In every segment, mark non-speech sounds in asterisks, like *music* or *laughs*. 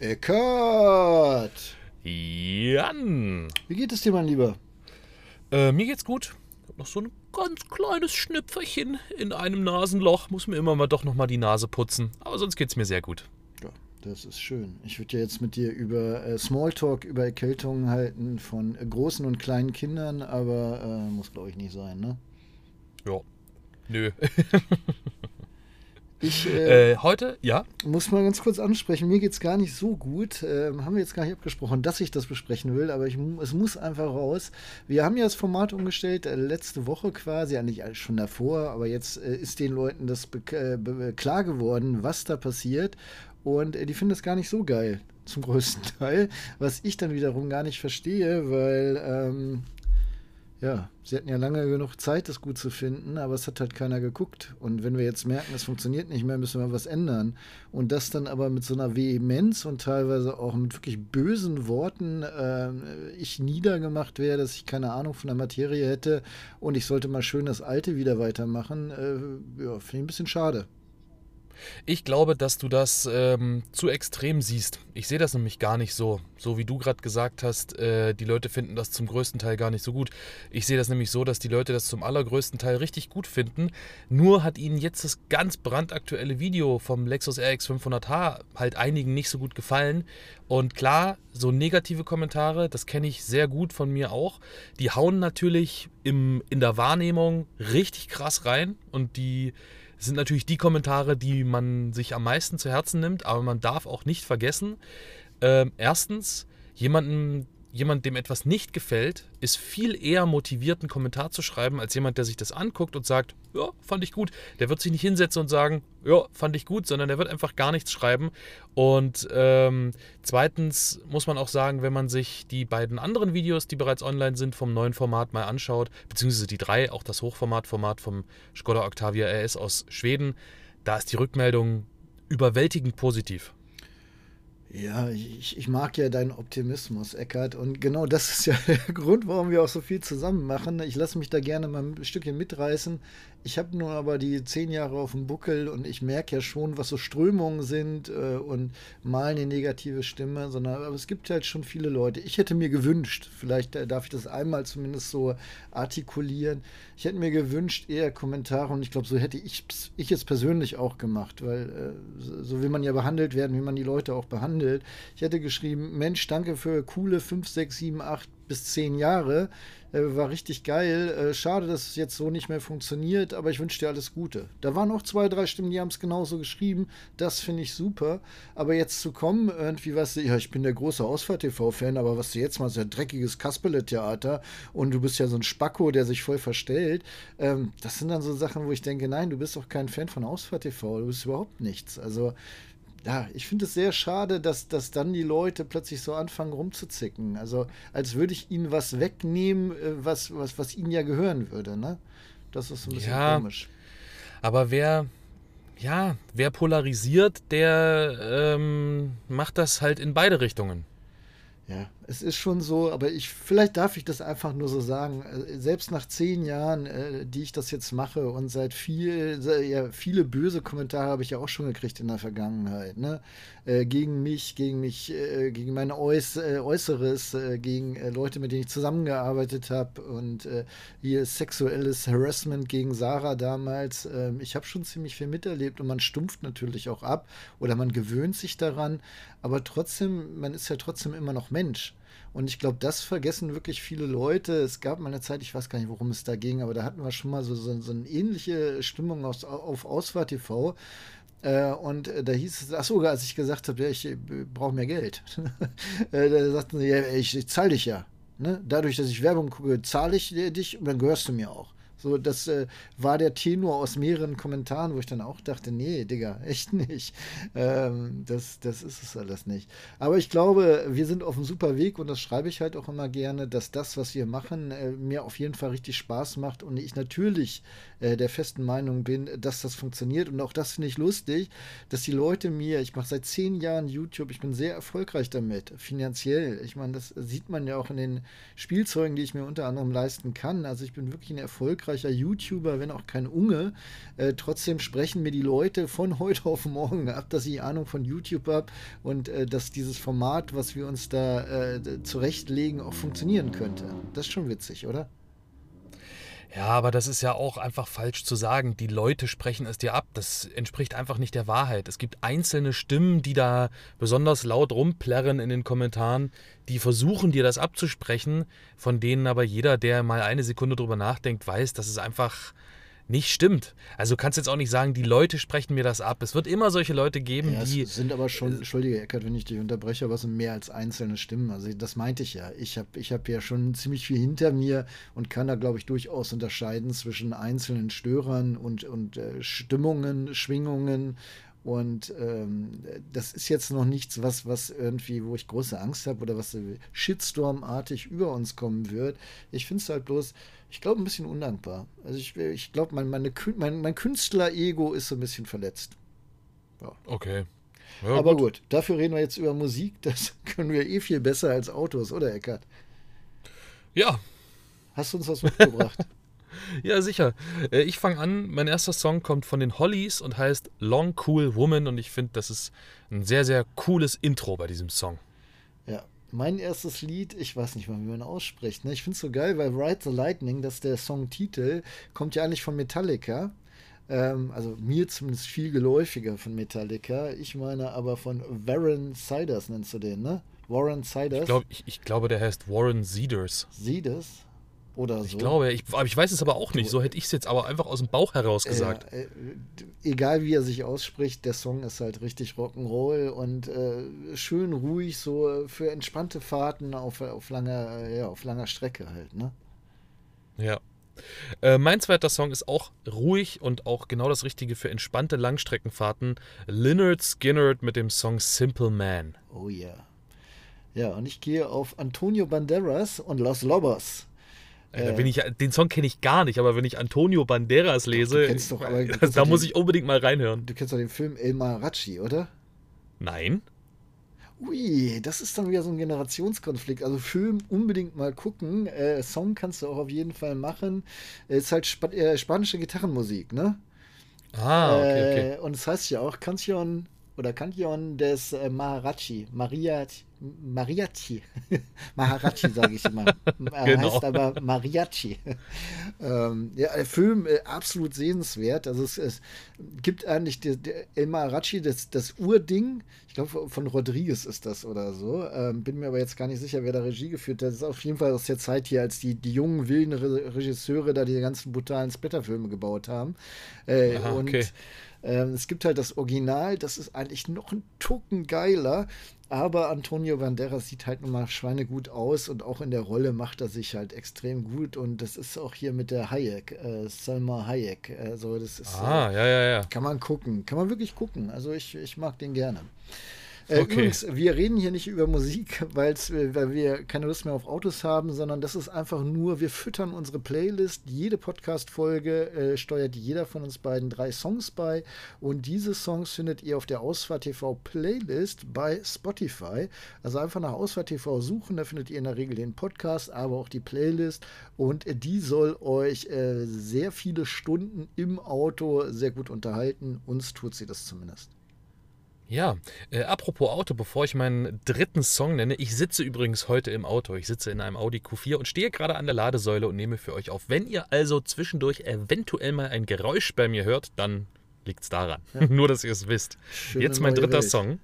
Eckart! Jan! Wie geht es dir, mein Lieber? Äh, mir geht's gut. Ich hab noch so ein ganz kleines Schnüpferchen in einem Nasenloch. Muss mir immer mal doch noch mal die Nase putzen. Aber sonst geht's mir sehr gut. Ja, das ist schön. Ich würde ja jetzt mit dir über äh, Smalltalk, über Erkältungen halten von äh, großen und kleinen Kindern, aber äh, muss, glaube ich, nicht sein, ne? Ja. Nö. *laughs* Ich äh, äh, heute, ja? muss mal ganz kurz ansprechen, mir geht es gar nicht so gut. Ähm, haben wir jetzt gar nicht abgesprochen, dass ich das besprechen will, aber ich, es muss einfach raus. Wir haben ja das Format umgestellt, äh, letzte Woche quasi, eigentlich schon davor, aber jetzt äh, ist den Leuten das äh, klar geworden, was da passiert. Und äh, die finden das gar nicht so geil, zum größten *laughs* Teil. Was ich dann wiederum gar nicht verstehe, weil, ähm, ja, sie hatten ja lange genug Zeit, das gut zu finden, aber es hat halt keiner geguckt. Und wenn wir jetzt merken, es funktioniert nicht mehr, müssen wir was ändern. Und das dann aber mit so einer Vehemenz und teilweise auch mit wirklich bösen Worten ähm, ich niedergemacht wäre, dass ich keine Ahnung von der Materie hätte und ich sollte mal schön das Alte wieder weitermachen, äh, ja, finde ich ein bisschen schade. Ich glaube, dass du das ähm, zu extrem siehst. Ich sehe das nämlich gar nicht so. So wie du gerade gesagt hast, äh, die Leute finden das zum größten Teil gar nicht so gut. Ich sehe das nämlich so, dass die Leute das zum allergrößten Teil richtig gut finden. Nur hat ihnen jetzt das ganz brandaktuelle Video vom Lexus RX 500h halt einigen nicht so gut gefallen. Und klar, so negative Kommentare, das kenne ich sehr gut von mir auch. Die hauen natürlich im, in der Wahrnehmung richtig krass rein und die sind natürlich die Kommentare, die man sich am meisten zu Herzen nimmt, aber man darf auch nicht vergessen, ähm, erstens, jemanden, jemand, dem etwas nicht gefällt, ist viel eher motiviert, einen Kommentar zu schreiben, als jemand, der sich das anguckt und sagt, ja, fand ich gut. Der wird sich nicht hinsetzen und sagen, ja, fand ich gut, sondern der wird einfach gar nichts schreiben. Und ähm, zweitens muss man auch sagen, wenn man sich die beiden anderen Videos, die bereits online sind, vom neuen Format mal anschaut, beziehungsweise die drei, auch das Hochformat-Format vom Skoda Octavia RS aus Schweden, da ist die Rückmeldung überwältigend positiv. Ja, ich, ich mag ja deinen Optimismus, Eckart. Und genau das ist ja *laughs* der Grund, warum wir auch so viel zusammen machen. Ich lasse mich da gerne mal ein Stückchen mitreißen. Ich habe nun aber die zehn Jahre auf dem Buckel und ich merke ja schon, was so Strömungen sind äh, und mal eine negative Stimme, sondern aber es gibt halt schon viele Leute. Ich hätte mir gewünscht, vielleicht äh, darf ich das einmal zumindest so artikulieren. Ich hätte mir gewünscht, eher Kommentare und ich glaube, so hätte ich, ich es persönlich auch gemacht, weil äh, so so will man ja behandelt werden, wie man die Leute auch behandelt. Ich hätte geschrieben, Mensch, danke für coole 5, 6, 7, 8 bis 10 Jahre. Äh, war richtig geil. Äh, schade, dass es jetzt so nicht mehr funktioniert, aber ich wünsche dir alles Gute. Da waren auch zwei, drei Stimmen, die haben es genauso geschrieben. Das finde ich super. Aber jetzt zu kommen, irgendwie, weißt du, ja, ich bin der große Ausfahrt-TV-Fan, aber was du jetzt machst, ist ja dreckiges Kasperle-Theater und du bist ja so ein Spacko, der sich voll verstellt. Ähm, das sind dann so Sachen, wo ich denke, nein, du bist doch kein Fan von Ausfahrt-TV. Du bist überhaupt nichts. Also, ja, ich finde es sehr schade, dass, dass dann die Leute plötzlich so anfangen rumzuzicken. Also als würde ich ihnen was wegnehmen, äh, was, was, was ihnen ja gehören würde, ne? Das ist so ein bisschen Ja. komisch. Aber wer, ja, wer polarisiert, der ähm, macht das halt in beide Richtungen. Ja, es ist schon so, aber ich, vielleicht darf ich das einfach nur so sagen. äh, Selbst nach zehn Jahren, äh, die ich das jetzt mache und seit viel, ja, viele böse Kommentare habe ich ja auch schon gekriegt in der Vergangenheit, ne? Äh, gegen mich, gegen mich, äh, gegen mein Äuß, äh, Äußeres, äh, gegen Leute, mit denen ich zusammengearbeitet habe und hier sexuelles Harassment gegen Sarah damals. Ähm, ich habe schon ziemlich viel miterlebt und man stumpft natürlich auch ab oder man gewöhnt sich daran, aber trotzdem, man ist ja trotzdem immer noch Mensch. Und ich glaube, das vergessen wirklich viele Leute. Es gab mal eine Zeit, ich weiß gar nicht, worum es da ging, aber da hatten wir schon mal so, so, so eine ähnliche Stimmung aus, auf Ausfahrt TV. Äh, und äh, da hieß es, ach so, als ich gesagt habe, ja, ich äh, brauche mehr Geld. *laughs* äh, da sagten sie, ja, ich, ich zahle dich ja. Ne? Dadurch, dass ich Werbung gucke, zahle ich dich und dann gehörst du mir auch. So, das äh, war der Tenor aus mehreren Kommentaren, wo ich dann auch dachte, nee, Digga, *laughs* echt nicht. Ähm, das, das ist es alles nicht. Aber ich glaube, wir sind auf einem super Weg und das schreibe ich halt auch immer gerne, dass das, was wir machen, äh, mir auf jeden Fall richtig Spaß macht und ich natürlich äh, der festen Meinung bin, dass das funktioniert und auch das finde ich lustig, dass die Leute mir, ich mache seit zehn Jahren YouTube, ich bin sehr erfolgreich damit, finanziell. Ich meine, das sieht man ja auch in den Spielzeugen, die ich mir unter anderem leisten kann. Also ich bin wirklich ein erfolgreicher YouTuber, wenn auch kein Unge. Äh, trotzdem sprechen mir die Leute von heute auf morgen ab, dass ich Ahnung von YouTube habe und äh, dass dieses Format, was wir uns da äh, zurechtlegen, auch funktionieren könnte. Das ist schon witzig, oder? Ja, aber das ist ja auch einfach falsch zu sagen. Die Leute sprechen es dir ab. Das entspricht einfach nicht der Wahrheit. Es gibt einzelne Stimmen, die da besonders laut rumplärren in den Kommentaren, die versuchen dir das abzusprechen, von denen aber jeder, der mal eine Sekunde drüber nachdenkt, weiß, dass es einfach nicht stimmt. Also du kannst jetzt auch nicht sagen, die Leute sprechen mir das ab. Es wird immer solche Leute geben, ja, die. Es sind aber schon, Entschuldige, Eckert, wenn ich dich unterbreche, aber es sind mehr als einzelne Stimmen. Also das meinte ich ja. Ich habe ich hab ja schon ziemlich viel hinter mir und kann da, glaube ich, durchaus unterscheiden zwischen einzelnen Störern und, und äh, Stimmungen, Schwingungen und ähm, das ist jetzt noch nichts, was, was irgendwie, wo ich große Angst habe oder was Shitstorm-artig über uns kommen wird. Ich finde es halt bloß, ich glaube, ein bisschen undankbar. Also ich, ich glaube, mein, meine, mein, mein Künstler-Ego ist so ein bisschen verletzt. Ja. Okay. Ja, Aber gut. gut. dafür reden wir jetzt über Musik. Das *laughs* können wir eh viel besser als Autos, oder Eckart? Ja. Hast du uns was mitgebracht? *laughs* Ja, sicher. Äh, ich fange an. Mein erster Song kommt von den Hollies und heißt Long Cool Woman und ich finde, das ist ein sehr, sehr cooles Intro bei diesem Song. Ja, mein erstes Lied, ich weiß nicht mal, wie man ausspricht. Ne? Ich finde es so geil, weil Ride the Lightning, das ist der Songtitel, kommt ja eigentlich von Metallica. Ähm, also mir zumindest viel geläufiger von Metallica. Ich meine aber von Warren Siders, nennst du den, ne? Warren Siders. Ich, glaub, ich, ich glaube, der heißt Warren Cedars. Cedars? Oder so. Ich glaube, ich, ich weiß es aber auch nicht. So hätte ich es jetzt aber einfach aus dem Bauch heraus gesagt. Äh, egal wie er sich ausspricht, der Song ist halt richtig Rock'n'Roll und äh, schön ruhig, so für entspannte Fahrten auf, auf, langer, ja, auf langer Strecke halt, ne? Ja. Äh, mein zweiter Song ist auch ruhig und auch genau das Richtige für entspannte Langstreckenfahrten. Lynyrd Skynyrd mit dem Song Simple Man. Oh ja. Yeah. Ja, und ich gehe auf Antonio Banderas und Los Lobos. Äh, bin ich, den Song kenne ich gar nicht, aber wenn ich Antonio Banderas lese, doch, doch, aber, *laughs* da muss den, ich unbedingt mal reinhören. Du kennst doch den Film El Marachi, oder? Nein. Ui, das ist dann wieder so ein Generationskonflikt. Also Film unbedingt mal gucken. Äh, Song kannst du auch auf jeden Fall machen. Äh, ist halt spa äh, spanische Gitarrenmusik, ne? Ah, okay, okay. Äh, und es das heißt ja auch Canción oder Canción des äh, Maharachi. Maria, Mariachi. *laughs* Maharachi, sage ich immer. *laughs* Er genau. heißt aber Mariachi. *laughs* ähm, ja, der Film äh, absolut sehenswert. Also es, es gibt eigentlich die, die El Maharachi, das, das Urding. Ich glaube, von Rodriguez ist das oder so. Ähm, bin mir aber jetzt gar nicht sicher, wer da Regie geführt hat. Das ist auf jeden Fall aus der Zeit hier, als die, die jungen, wilden Re Regisseure da die ganzen brutalen Splatter-Filme gebaut haben. Äh, Aha, okay. Und ähm, es gibt halt das Original, das ist eigentlich noch ein Tucken geiler. Aber Antonio Banderas sieht halt nochmal schweinegut aus und auch in der Rolle macht er sich halt extrem gut. Und das ist auch hier mit der Hayek, äh, Salma Hayek. Also das ist. Ah, äh, ja, ja, ja. Kann man gucken. Kann man wirklich gucken. Also ich, ich mag den gerne. Äh, okay. Übrigens, wir reden hier nicht über Musik, äh, weil wir keine Lust mehr auf Autos haben, sondern das ist einfach nur, wir füttern unsere Playlist. Jede Podcast-Folge äh, steuert jeder von uns beiden drei Songs bei. Und diese Songs findet ihr auf der Ausfahrt TV Playlist bei Spotify. Also einfach nach Ausfahrt TV suchen, da findet ihr in der Regel den Podcast, aber auch die Playlist. Und die soll euch äh, sehr viele Stunden im Auto sehr gut unterhalten. Uns tut sie das zumindest. Ja, äh, apropos Auto, bevor ich meinen dritten Song nenne, ich sitze übrigens heute im Auto. Ich sitze in einem Audi Q4 und stehe gerade an der Ladesäule und nehme für euch auf. Wenn ihr also zwischendurch eventuell mal ein Geräusch bei mir hört, dann liegt es daran. Ja. *laughs* Nur, dass ihr es wisst. Schöne Jetzt mein dritter Welt. Song.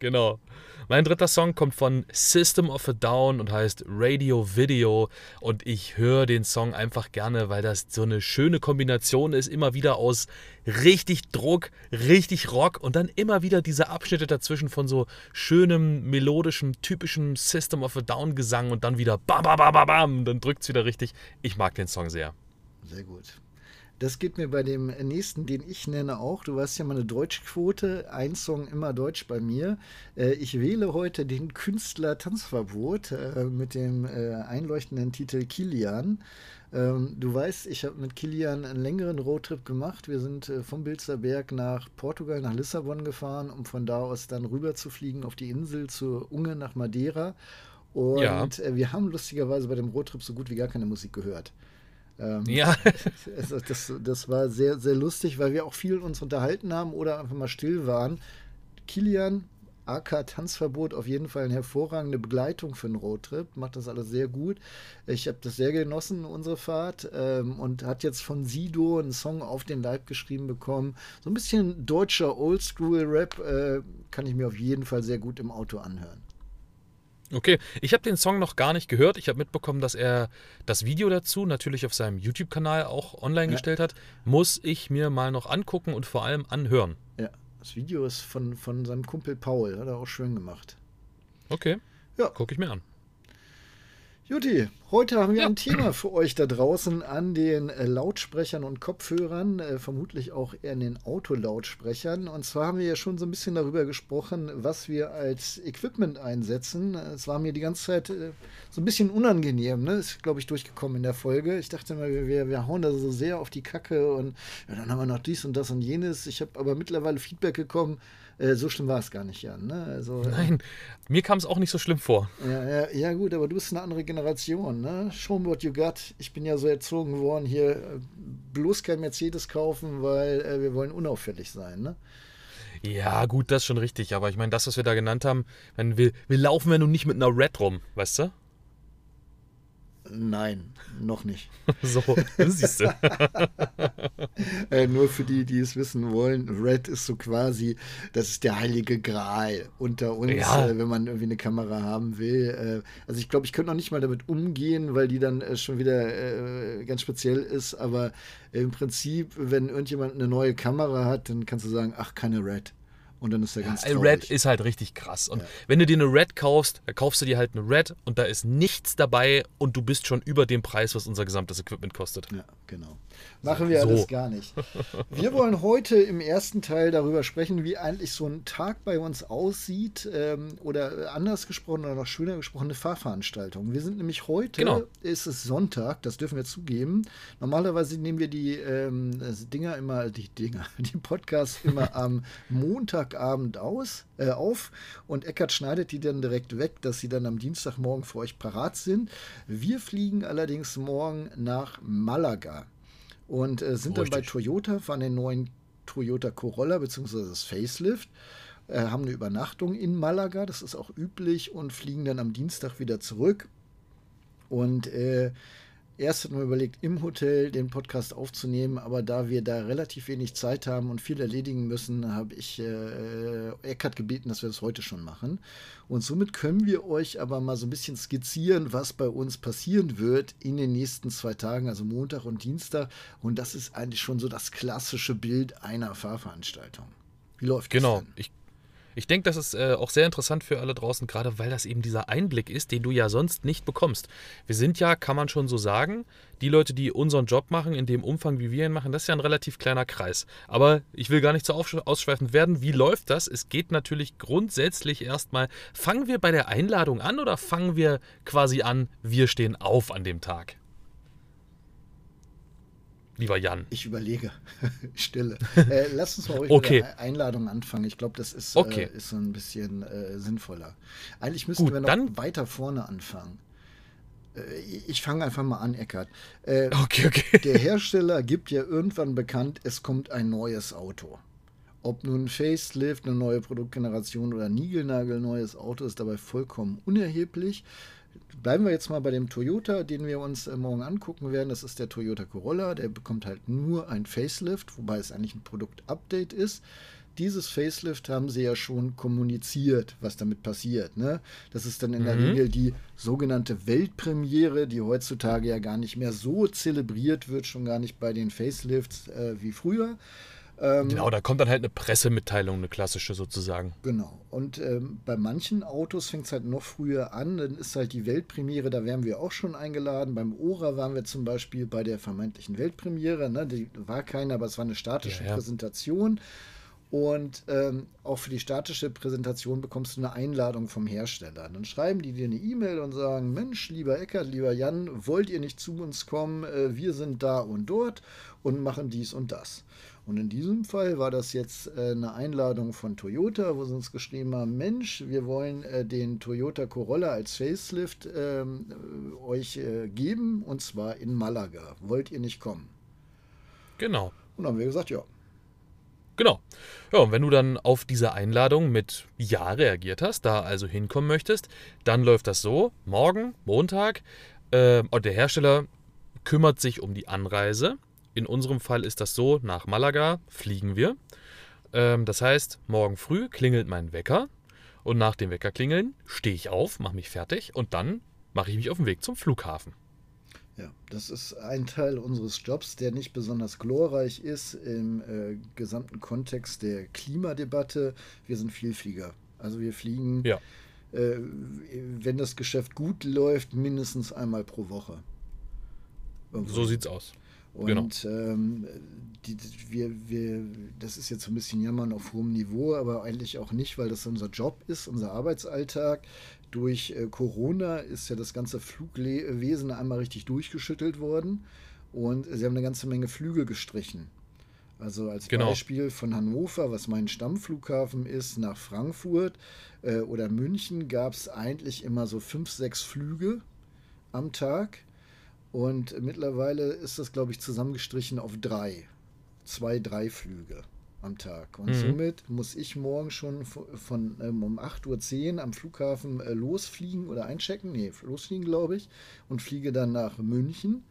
Genau. Mein dritter Song kommt von System of a Down und heißt Radio Video. Und ich höre den Song einfach gerne, weil das so eine schöne Kombination ist. Immer wieder aus richtig Druck, richtig Rock und dann immer wieder diese Abschnitte dazwischen von so schönem, melodischem, typischem System of a Down Gesang und dann wieder bam, bam, bam, bam. Dann drückt es wieder richtig. Ich mag den Song sehr. Sehr gut. Das geht mir bei dem nächsten, den ich nenne, auch. Du weißt ja meine Deutschquote. Ein Song immer Deutsch bei mir. Äh, ich wähle heute den Künstler Tanzverbot äh, mit dem äh, einleuchtenden Titel Kilian. Ähm, du weißt, ich habe mit Kilian einen längeren Roadtrip gemacht. Wir sind vom Bilzerberg nach Portugal, nach Lissabon gefahren, um von da aus dann rüber zu fliegen auf die Insel zu Unge nach Madeira. Und ja. wir haben lustigerweise bei dem Roadtrip so gut wie gar keine Musik gehört. Ähm, ja. *laughs* Also das, das war sehr, sehr lustig, weil wir auch viel uns unterhalten haben oder einfach mal still waren. Kilian, AK Tanzverbot, auf jeden Fall eine hervorragende Begleitung für einen Roadtrip. Macht das alles sehr gut. Ich habe das sehr genossen, unsere Fahrt. Ähm, und hat jetzt von Sido einen Song auf den Leib geschrieben bekommen. So ein bisschen deutscher Oldschool-Rap äh, kann ich mir auf jeden Fall sehr gut im Auto anhören. Okay, ich habe den Song noch gar nicht gehört. Ich habe mitbekommen, dass er das Video dazu natürlich auf seinem YouTube-Kanal auch online ja. gestellt hat. Muss ich mir mal noch angucken und vor allem anhören. Ja, das Video ist von, von seinem Kumpel Paul. Hat er auch schön gemacht. Okay. Ja. Gucke ich mir an. Juti, heute haben wir ja. ein Thema für euch da draußen an den äh, Lautsprechern und Kopfhörern, äh, vermutlich auch eher in den Autolautsprechern. Und zwar haben wir ja schon so ein bisschen darüber gesprochen, was wir als Equipment einsetzen. Es war mir die ganze Zeit äh, so ein bisschen unangenehm, ne? Ist, glaube ich, durchgekommen in der Folge. Ich dachte mal, wir, wir hauen da so sehr auf die Kacke und ja, dann haben wir noch dies und das und jenes. Ich habe aber mittlerweile Feedback bekommen, äh, so schlimm war es gar nicht, Jan. Ne? Also, äh, Nein, mir kam es auch nicht so schlimm vor. Ja, ja, ja, gut, aber du bist eine andere Generation. Ne? Show what you got. Ich bin ja so erzogen worden, hier äh, bloß kein Mercedes kaufen, weil äh, wir wollen unauffällig sein. Ne? Ja, gut, das ist schon richtig. Aber ich meine, das, was wir da genannt haben, wir, wir laufen ja nun nicht mit einer Red rum, weißt du? Nein, noch nicht. *laughs* so, siehst du. *laughs* äh, nur für die, die es wissen wollen, Red ist so quasi, das ist der heilige Gral unter uns, ja. äh, wenn man irgendwie eine Kamera haben will. Äh, also ich glaube, ich könnte noch nicht mal damit umgehen, weil die dann äh, schon wieder äh, ganz speziell ist. Aber im Prinzip, wenn irgendjemand eine neue Kamera hat, dann kannst du sagen, ach, keine Red. Und dann ist er ganz ja, Red ist halt richtig krass. Und ja. wenn du dir eine Red kaufst, dann kaufst du dir halt eine Red und da ist nichts dabei und du bist schon über dem Preis, was unser gesamtes Equipment kostet. Ja, genau. Machen wir so. alles gar nicht. Wir wollen heute im ersten Teil darüber sprechen, wie eigentlich so ein Tag bei uns aussieht ähm, oder anders gesprochen oder noch schöner gesprochen, eine Fahrveranstaltung. Wir sind nämlich heute, genau. ist es Sonntag, das dürfen wir zugeben. Normalerweise nehmen wir die ähm, Dinger immer, die Dinger, *laughs* die Podcasts immer *laughs* am Montagabend aus, äh, auf und Eckert schneidet die dann direkt weg, dass sie dann am Dienstagmorgen für euch parat sind. Wir fliegen allerdings morgen nach Malaga und äh, sind Richtig. dann bei Toyota, fahren den neuen Toyota Corolla bzw. das Facelift, äh, haben eine Übernachtung in Malaga, das ist auch üblich, und fliegen dann am Dienstag wieder zurück. Und äh, Erst hatten wir überlegt, im Hotel den Podcast aufzunehmen, aber da wir da relativ wenig Zeit haben und viel erledigen müssen, habe ich äh, Eckart gebeten, dass wir das heute schon machen. Und somit können wir euch aber mal so ein bisschen skizzieren, was bei uns passieren wird in den nächsten zwei Tagen, also Montag und Dienstag. Und das ist eigentlich schon so das klassische Bild einer Fahrveranstaltung. Wie läuft genau. das? Genau. Ich denke, das ist äh, auch sehr interessant für alle draußen, gerade weil das eben dieser Einblick ist, den du ja sonst nicht bekommst. Wir sind ja, kann man schon so sagen, die Leute, die unseren Job machen, in dem Umfang, wie wir ihn machen, das ist ja ein relativ kleiner Kreis. Aber ich will gar nicht so ausschweifend werden. Wie läuft das? Es geht natürlich grundsätzlich erstmal, fangen wir bei der Einladung an oder fangen wir quasi an, wir stehen auf an dem Tag? Lieber Jan? Ich überlege. *laughs* Stille. *laughs* Äh, lass uns mal ruhig okay. mit der Einladung anfangen. Ich glaube, das ist, okay. äh, ist so ein bisschen äh, sinnvoller. Eigentlich müssten Gut, wir noch dann... weiter vorne anfangen. Äh, ich fange einfach mal an, Eckart. Äh, okay, okay. *laughs* Der Hersteller gibt ja irgendwann bekannt, es kommt ein neues Auto. Ob nun Facelift, eine neue Produktgeneration oder Nigelnagel neues Auto ist dabei vollkommen unerheblich. Bleiben wir jetzt mal bei dem Toyota, den wir uns äh, morgen angucken werden. Das ist der Toyota Corolla. Der bekommt halt nur ein Facelift, wobei es eigentlich ein Produktupdate ist. Dieses Facelift haben sie ja schon kommuniziert, was damit passiert. Ne? Das ist dann in mhm. der Regel die sogenannte Weltpremiere, die heutzutage ja gar nicht mehr so zelebriert wird, schon gar nicht bei den Facelifts äh, wie früher. Ähm, genau, da kommt dann halt eine Pressemitteilung, eine klassische sozusagen. Genau. Und ähm, bei manchen Autos fängt es halt noch früher an. Dann ist halt die Weltpremiere, da wären wir auch schon eingeladen. Beim Ora waren wir zum Beispiel bei der vermeintlichen Weltpremiere. Ne? Die war keine, aber es war eine statische ja, ja. Präsentation. Und ähm, auch für die statische Präsentation bekommst du eine Einladung vom Hersteller. Dann schreiben die dir eine E-Mail und sagen: Mensch, lieber Eckert, lieber Jan, wollt ihr nicht zu uns kommen? Äh, wir sind da und dort und machen dies und das. Und in diesem Fall war das jetzt äh, eine Einladung von Toyota, wo sie uns geschrieben haben, Mensch, wir wollen äh, den Toyota Corolla als Facelift ähm, äh, euch äh, geben, und zwar in Malaga. Wollt ihr nicht kommen? Genau. Und dann haben wir gesagt, ja. Genau. Ja, und wenn du dann auf diese Einladung mit Ja reagiert hast, da also hinkommen möchtest, dann läuft das so, morgen, Montag, äh, der Hersteller kümmert sich um die Anreise. In unserem Fall ist das so, nach Malaga fliegen wir. Ähm, das heißt, morgen früh klingelt mein Wecker und nach dem Wecker klingeln stehe ich auf, mache mich fertig und dann mache ich mich auf den Weg zum Flughafen. Ja, das ist ein Teil unseres Jobs, der nicht besonders glorreich ist im äh, gesamten Kontext der Klimadebatte. Wir sind Vielflieger. Also wir fliegen, ja. äh, wenn das Geschäft gut läuft, mindestens einmal pro Woche. Irgendwo. So sieht's aus. Und genau. ähm, die, wir, wir, das ist jetzt ein bisschen Jammern auf hohem Niveau, aber eigentlich auch nicht, weil das unser Job ist, unser Arbeitsalltag. Durch äh, Corona ist ja das ganze Flugwesen einmal richtig durchgeschüttelt worden und sie haben eine ganze Menge Flüge gestrichen. Also als genau. Beispiel von Hannover, was mein Stammflughafen ist, nach Frankfurt äh, oder München gab es eigentlich immer so fünf, sechs Flüge am Tag. Und mittlerweile ist das, glaube ich, zusammengestrichen auf drei. Zwei, drei Flüge am Tag. Und mhm. somit muss ich morgen schon von, ähm, um 8.10 Uhr am Flughafen äh, losfliegen oder einchecken. Nee, losfliegen, glaube ich. Und fliege dann nach München.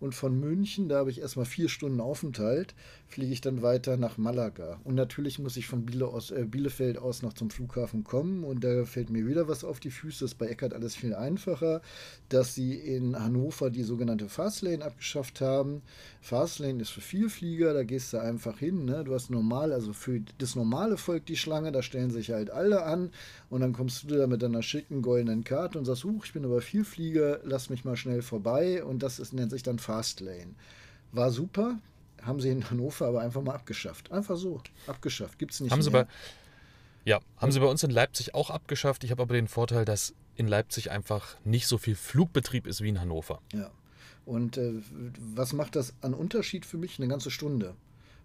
Und von München, da habe ich erstmal vier Stunden Aufenthalt, fliege ich dann weiter nach Malaga. Und natürlich muss ich von Biele aus, äh, Bielefeld aus noch zum Flughafen kommen. Und da fällt mir wieder was auf die Füße. Das ist bei Eckert alles viel einfacher, dass sie in Hannover die sogenannte Fastlane abgeschafft haben. Fastlane ist für Vielflieger, da gehst du einfach hin. Ne? Du hast normal, also für das normale Volk die Schlange, da stellen sich halt alle an. Und dann kommst du da mit deiner schicken goldenen Karte und sagst, huch, ich bin aber Vielflieger, lass mich mal schnell vorbei. Und das ist, nennt sich dann Fastlane. War super, haben sie in Hannover aber einfach mal abgeschafft. Einfach so, abgeschafft. Gibt es nicht haben mehr. Sie bei, ja, haben sie bei uns in Leipzig auch abgeschafft. Ich habe aber den Vorteil, dass in Leipzig einfach nicht so viel Flugbetrieb ist wie in Hannover. Ja. Und äh, was macht das an Unterschied für mich? Eine ganze Stunde.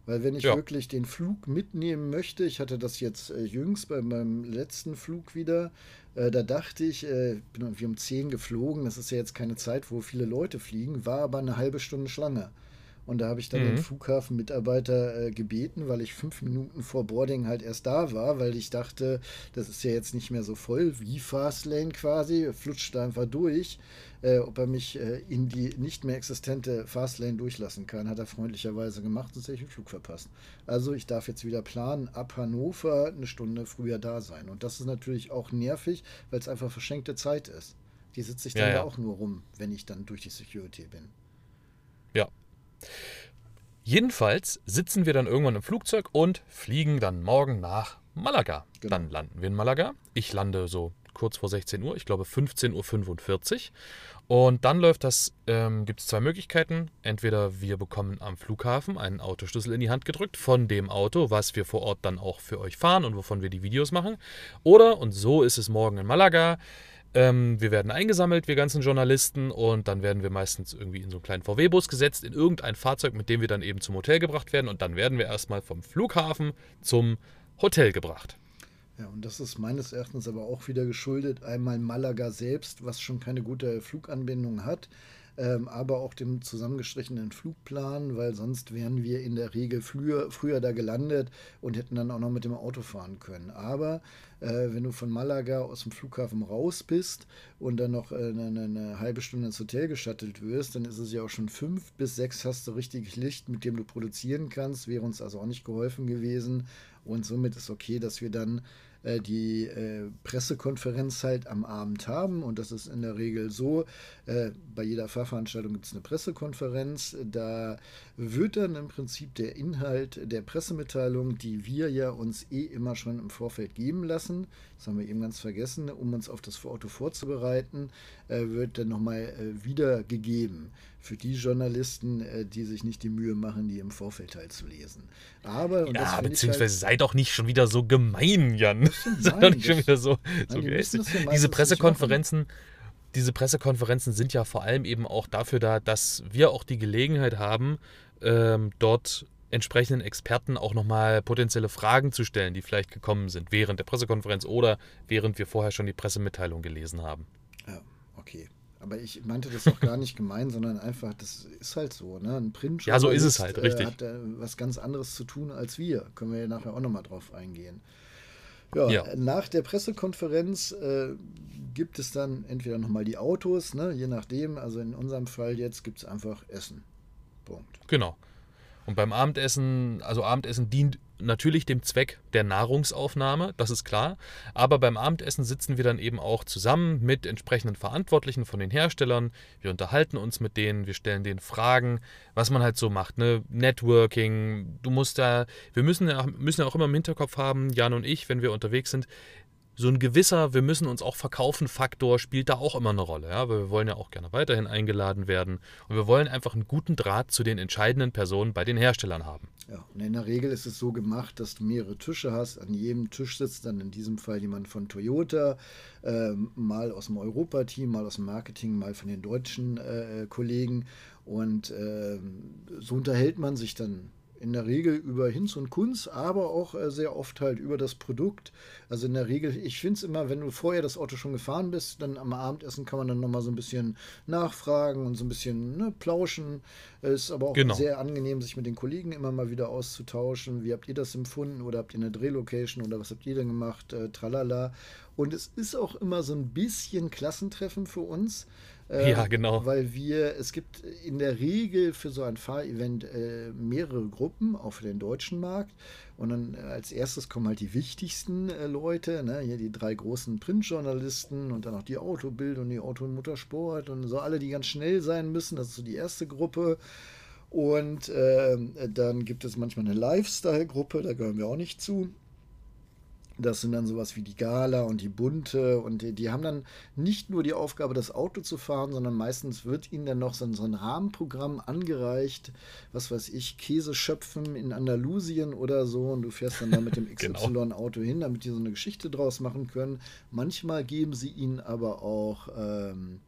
Weil wenn ich ja. wirklich den Flug mitnehmen möchte, ich hatte das jetzt äh, jüngst bei meinem letzten Flug wieder, äh, da dachte ich, äh, bin irgendwie um 10 geflogen, das ist ja jetzt keine Zeit, wo viele Leute fliegen, war aber eine halbe Stunde Schlange. Und da habe ich dann mhm. den Flughafenmitarbeiter äh, gebeten, weil ich fünf Minuten vor Boarding halt erst da war, weil ich dachte, das ist ja jetzt nicht mehr so voll wie Fastlane quasi, flutscht da einfach durch. Äh, ob er mich äh, in die nicht mehr existente Fastlane durchlassen kann, hat er freundlicherweise gemacht, sonst hätte ich den Flug verpasst. Also ich darf jetzt wieder planen, ab Hannover eine Stunde früher da sein. Und das ist natürlich auch nervig, weil es einfach verschenkte Zeit ist. Die sitze ich dann ja, ja. auch nur rum, wenn ich dann durch die Security bin. Ja, Jedenfalls sitzen wir dann irgendwann im Flugzeug und fliegen dann morgen nach Malaga. Genau. Dann landen wir in Malaga. Ich lande so kurz vor 16 Uhr, ich glaube 15.45 Uhr. Und dann läuft das, ähm, gibt es zwei Möglichkeiten. Entweder wir bekommen am Flughafen einen Autoschlüssel in die Hand gedrückt von dem Auto, was wir vor Ort dann auch für euch fahren und wovon wir die Videos machen. Oder, und so ist es morgen in Malaga, ähm, wir werden eingesammelt, wir ganzen Journalisten, und dann werden wir meistens irgendwie in so einen kleinen VW-Bus gesetzt, in irgendein Fahrzeug, mit dem wir dann eben zum Hotel gebracht werden. Und dann werden wir erstmal vom Flughafen zum Hotel gebracht. Ja, und das ist meines Erachtens aber auch wieder geschuldet, einmal Malaga selbst, was schon keine gute Fluganbindung hat ähm, aber auch dem zusammengestrichenen Flugplan, weil sonst wären wir in der Regel früher, früher da gelandet und hätten dann auch noch mit dem Auto fahren können. Aber äh, wenn du von Malaga aus dem Flughafen raus bist und dann noch äh, eine, eine, halbe Stunde ins Hotel geschattelt wirst, dann ist es ja auch schon fünf bis sechs hast du richtig Licht, mit dem du produzieren kannst. Wäre uns also auch nicht geholfen gewesen. Und somit ist okay, dass wir dann äh, die äh, Pressekonferenz halt am Abend haben. Und das ist in der Regel so, äh, bei jeder Fahrveranstaltung gibt es eine Pressekonferenz. Da wird dann im Prinzip der Inhalt der Pressemitteilung, die wir ja uns eh immer schon im Vorfeld geben lassen, das haben wir eben ganz vergessen, um uns auf das Auto vorzubereiten, äh, wird dann nochmal äh, wiedergegeben für die Journalisten, äh, die sich nicht die Mühe machen, die im Vorfeld halt zu lesen. Aber, und ja, beziehungsweise halt, sei doch nicht schon wieder so gemein, Jan. *laughs* sei doch nicht schon wieder so. so die diese Pressekonferenzen diese Pressekonferenzen sind ja vor allem eben auch dafür da, dass wir auch die Gelegenheit haben, ähm, dort entsprechenden Experten auch nochmal potenzielle Fragen zu stellen, die vielleicht gekommen sind während der Pressekonferenz oder während wir vorher schon die Pressemitteilung gelesen haben. Ja, okay. Aber ich meinte das auch gar nicht gemein, sondern einfach, das ist halt so. Ne? Ein print Ja, so ist es halt, richtig. Äh, hat äh, was ganz anderes zu tun als wir. Können wir ja nachher auch nochmal drauf eingehen. Ja, ja, nach der Pressekonferenz äh, gibt es dann entweder nochmal die Autos, ne? je nachdem. Also in unserem Fall jetzt gibt es einfach Essen. Punkt. Genau. Und beim Abendessen, also Abendessen dient natürlich dem Zweck der Nahrungsaufnahme, das ist klar. Aber beim Abendessen sitzen wir dann eben auch zusammen mit entsprechenden Verantwortlichen von den Herstellern. Wir unterhalten uns mit denen, wir stellen denen Fragen, was man halt so macht, ne? Networking. Du musst da, wir müssen ja, müssen ja auch immer im Hinterkopf haben, Jan und ich, wenn wir unterwegs sind, so ein gewisser, wir müssen uns auch verkaufen Faktor spielt da auch immer eine Rolle, ja, weil wir wollen ja auch gerne weiterhin eingeladen werden und wir wollen einfach einen guten Draht zu den entscheidenden Personen bei den Herstellern haben. Ja, und in der Regel ist es so gemacht, dass du mehrere Tische hast. An jedem Tisch sitzt dann in diesem Fall jemand von Toyota, äh, mal aus dem Europateam, mal aus dem Marketing, mal von den deutschen äh, Kollegen und äh, so unterhält man sich dann in der Regel über Hinz und Kunz, aber auch äh, sehr oft halt über das Produkt. Also in der Regel, ich finde es immer, wenn du vorher das Auto schon gefahren bist, dann am Abendessen kann man dann nochmal so ein bisschen nachfragen und so ein bisschen ne, plauschen. Es ist aber auch genau. sehr angenehm, sich mit den Kollegen immer mal wieder auszutauschen. Wie habt ihr das empfunden oder habt ihr eine Drehlocation oder was habt ihr denn gemacht? Äh, tralala. Und es ist auch immer so ein bisschen Klassentreffen für uns. Äh, ja, genau. Weil wir, es gibt in der Regel für so ein Fahrevent äh, mehrere Gruppen, auch für den deutschen Markt. Und dann äh, als erstes kommen halt die wichtigsten äh, Leute, ne? hier die drei großen Printjournalisten und dann auch die Autobild und die Auto- und Motorsport und so alle, die ganz schnell sein müssen. Das ist so die erste Gruppe. Und äh, dann gibt es manchmal eine Lifestyle-Gruppe, da gehören wir auch nicht zu. Das sind dann sowas wie die Gala und die Bunte und die, die, haben dann nicht nur die Aufgabe, das Auto zu fahren, sondern meistens wird ihnen dann noch so ein, Rahmenprogramm angereicht, was weiß ich, Käse schöpfen in Andalusien oder so und du fährst dann da mit dem XY-Auto *laughs* genau. hin, damit die so eine Geschichte draus machen können. Manchmal geben sie ihnen aber auch ähm,